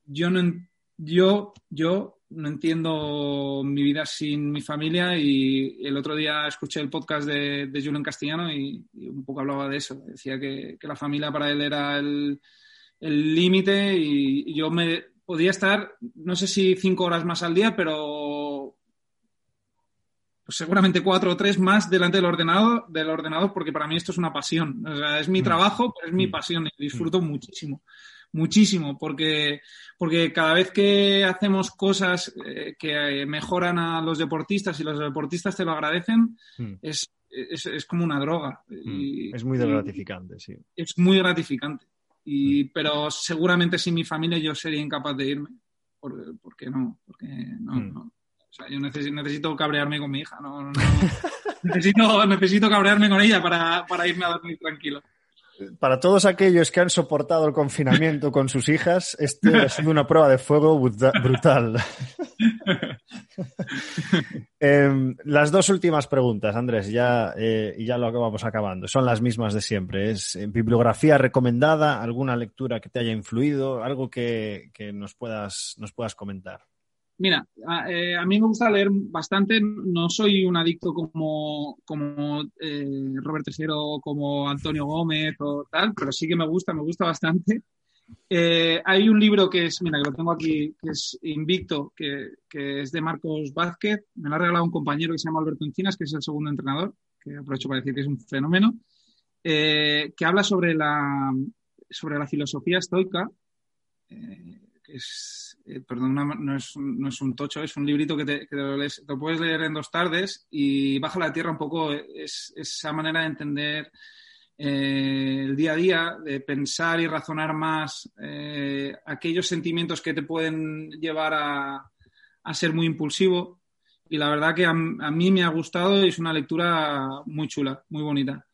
S2: Yo no, yo, yo no entiendo mi vida sin mi familia y el otro día escuché el podcast de, de Julio en castellano y, un poco hablaba de eso. Decía que, la familia para él era el límite y, yo me podía estar, no sé si cinco horas más al día, pero pues seguramente cuatro o tres más delante del ordenador, del ordenador, porque para mí esto es una pasión. O sea, es mi mm. trabajo, pero es mi mm. pasión y disfruto mm. muchísimo muchísimo, porque, porque cada vez que hacemos cosas eh, que mejoran a los deportistas y los deportistas te lo agradecen, hmm. es, es, como una droga.
S1: Es muy gratificante, sí.
S2: Es muy gratificante. Y. Pero seguramente sin mi familia yo sería incapaz de irme. ¿Por, qué no? Porque no, O sea, yo necesito, necesito, cabrearme con mi hija. No, necesito, necesito cabrearme con ella para, para irme a dormir tranquilo
S1: para todos aquellos que han soportado el confinamiento con sus hijas, este ha sido una prueba de fuego brutal. Em, las dos últimas preguntas, Andrés, ya, eh, y ya lo acabamos acabando. Son las mismas de siempre. ¿Es eh, bibliografía recomendada? ¿Alguna lectura que te haya influido? ¿Algo que, que nos, puedas, nos puedas comentar?
S2: Mira, eh, a, mí me gusta leer bastante. No soy un adicto como, como eh, Robert Tercero o como Antonio Gómez o tal, pero sí que me gusta, me gusta bastante. Eh, hay un libro que es, mira, que lo tengo aquí, que es Invicto, que, que, es de Marcos Vázquez. Me lo ha regalado un compañero que se llama Alberto Encinas, que es el segundo entrenador, que aprovecho para decir que es un fenómeno, que habla sobre la, sobre la filosofía estoica, es eh, perdón, no, es, no, es, un tocho, es un librito que, te, lo, puedes leer en dos tardes y baja la tierra un poco es, esa manera de entender eh, el día a día, de pensar y razonar más eh, aquellos sentimientos que te pueden llevar a, a, ser muy impulsivo. Y la verdad que a, mí me ha gustado y es una lectura muy chula, muy bonita.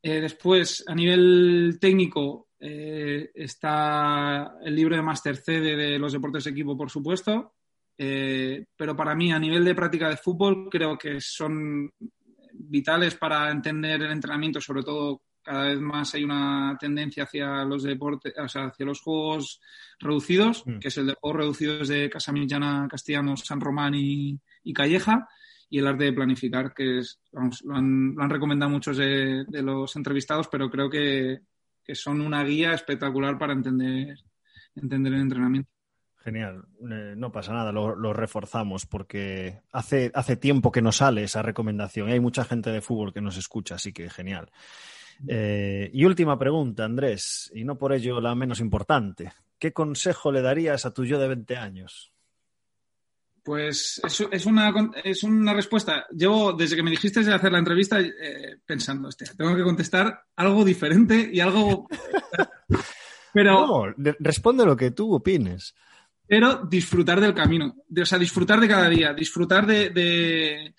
S2: después, a nivel técnico, eh, está el libro de Master C de, los deportes de equipo, por supuesto. Eh, pero para mí, a nivel de práctica de fútbol, creo que son vitales para entender el entrenamiento, sobre todo cada vez más hay una tendencia hacia los deportes, o sea, hacia los juegos reducidos, mm. que es el de juegos reducidos de Casamillana, Castellanos, San Román y, Calleja, y el arte de planificar, que es, lo, han, recomendado muchos de, los entrevistados, pero creo que, que son una guía espectacular para entender, entender el entrenamiento.
S1: Genial, eh, no pasa nada, lo, reforzamos porque hace, hace tiempo que no sale esa recomendación y hay mucha gente de fútbol que nos escucha, así que genial. Eh, y última pregunta, Andrés, y no por ello la menos importante. ¿Qué consejo le darías a tu yo de 20 años?
S2: Pues es, una, es una respuesta. Llevo, desde que me dijiste de hacer la entrevista, eh, pensando, tengo que contestar algo diferente y algo...
S1: Pero... No, responde lo que tú opines.
S2: Pero disfrutar del camino. o sea, disfrutar de cada día. Disfrutar de...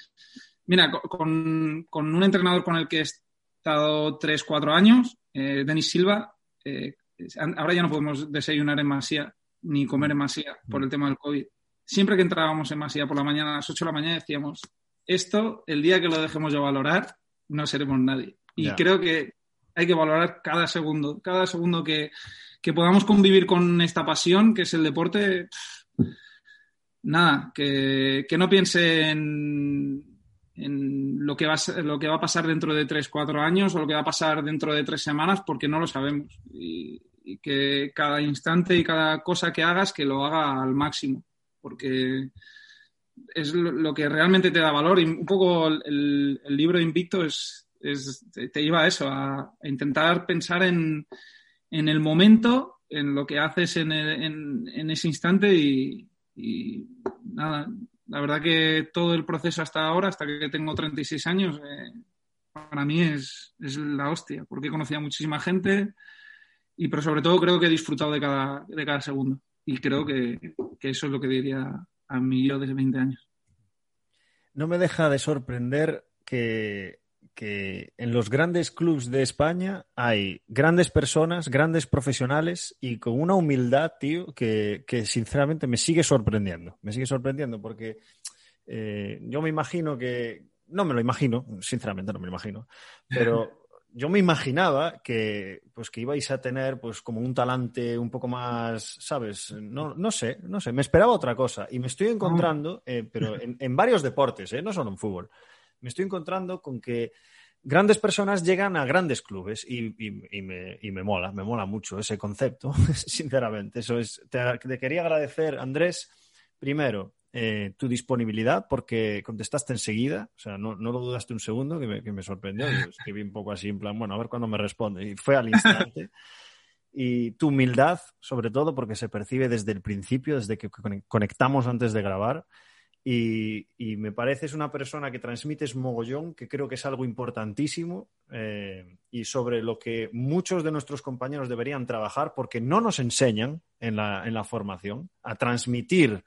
S2: Mira, con, un entrenador con el que he estado 3, 4 años, eh, Denis Silva, eh, ahora ya no podemos desayunar en Masía ni comer en Masía por el tema del COVID siempre que entrábamos en Masía por la mañana a las 8 de la mañana decíamos, esto, el día que lo dejemos de valorar, no seremos nadie. Y creo que hay que valorar cada segundo, cada segundo que, podamos convivir con esta pasión que es el deporte. nada, que, no piense en, lo, que va, lo que va a pasar dentro de 3, 4 años o lo que va a pasar dentro de 3 semanas porque no lo sabemos. y que cada instante y cada cosa que hagas, que lo haga al máximo porque es lo que realmente te da valor y un poco el, libro Invicto es, te lleva a eso, a, intentar pensar en, el momento, en lo que haces en, ese instante y, nada, la verdad que todo el proceso hasta ahora, hasta que tengo 36 años, eh, para mí es, es, la hostia, porque he conocido a muchísima gente y pero sobre todo creo que he disfrutado de cada, de cada segundo. Y creo que, que eso es lo que diría a mí yo desde 20 años.
S1: No me deja de sorprender que que en los grandes clubs de España hay grandes personas, grandes profesionales y con una humildad, tío, que, que sinceramente me sigue sorprendiendo. Me sigue sorprendiendo porque eh, yo me imagino que, no me lo imagino, sinceramente no me lo imagino, pero yo me imaginaba que, pues, que ibais a tener pues, como un talante un poco más, ¿sabes? No, no sé, no sé, me esperaba otra cosa y me estoy encontrando, eh, pero en, en, varios deportes, ¿eh? no solo en fútbol me estoy encontrando con que grandes personas llegan a grandes clubes y, y, y, me, y, me, mola, me mola mucho ese concepto, sinceramente. Eso es, te, te, quería agradecer, Andrés, primero, eh, tu disponibilidad porque contestaste enseguida, o sea, no, no lo dudaste un segundo, que me, que me sorprendió. Yo escribí un poco así, en plan, bueno, a ver cuándo me responde. Y fue al instante. y tu humildad, sobre todo, porque se percibe desde el principio, desde que conectamos antes de grabar. Y, y, me pareces una persona que transmites mogollón, que creo que es algo importantísimo eh, y sobre lo que muchos de nuestros compañeros deberían trabajar porque no nos enseñan en la, en la formación a transmitir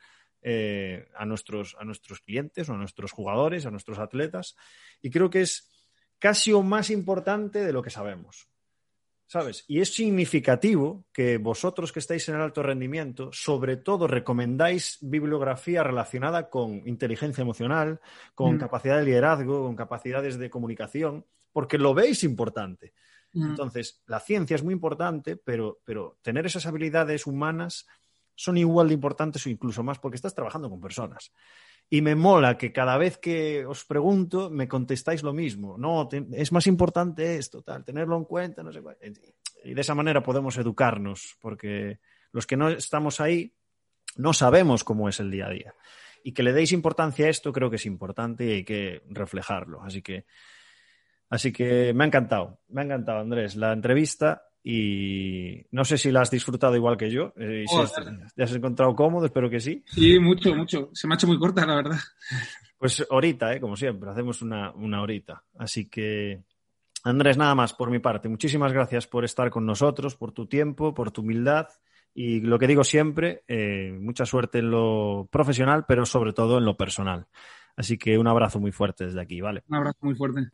S1: eh, a, nuestros, a nuestros clientes o a nuestros jugadores, a nuestros atletas. Y creo que es casi o más importante de lo que sabemos. ¿sabes? Y es significativo que vosotros que estáis en el alto rendimiento, sobre todo recomendáis bibliografía relacionada con inteligencia emocional, con mm. capacidad de liderazgo, con capacidades de comunicación, porque lo veis importante. Mm. Entonces, la ciencia es muy importante, pero, pero tener esas habilidades humanas son igual de importantes o incluso más porque estás trabajando con personas. Y me mola que cada vez que os pregunto me contestáis lo mismo. No, es más importante esto, tal, tenerlo en cuenta, no sé cuál. Y de esa manera podemos educarnos, porque los que no estamos ahí no sabemos cómo es el día a día. Y que le deis importancia a esto creo que es importante y hay que reflejarlo. Así que, así que me ha encantado, me ha encantado, Andrés, la entrevista y no sé si la has disfrutado igual que yo. Eh, si has, ¿Te has encontrado cómodo? Espero que sí.
S2: Sí, mucho, mucho. Se me ha hecho muy corta, la verdad.
S1: Pues ahorita, ¿eh? como siempre, hacemos una, una horita. Así que, Andrés, nada más por mi parte. Muchísimas gracias por estar con nosotros, por tu tiempo, por tu humildad. Y lo que digo siempre, eh, mucha suerte en lo profesional, pero sobre todo en lo personal. Así que un abrazo muy fuerte desde aquí, ¿vale?
S2: Un abrazo muy fuerte.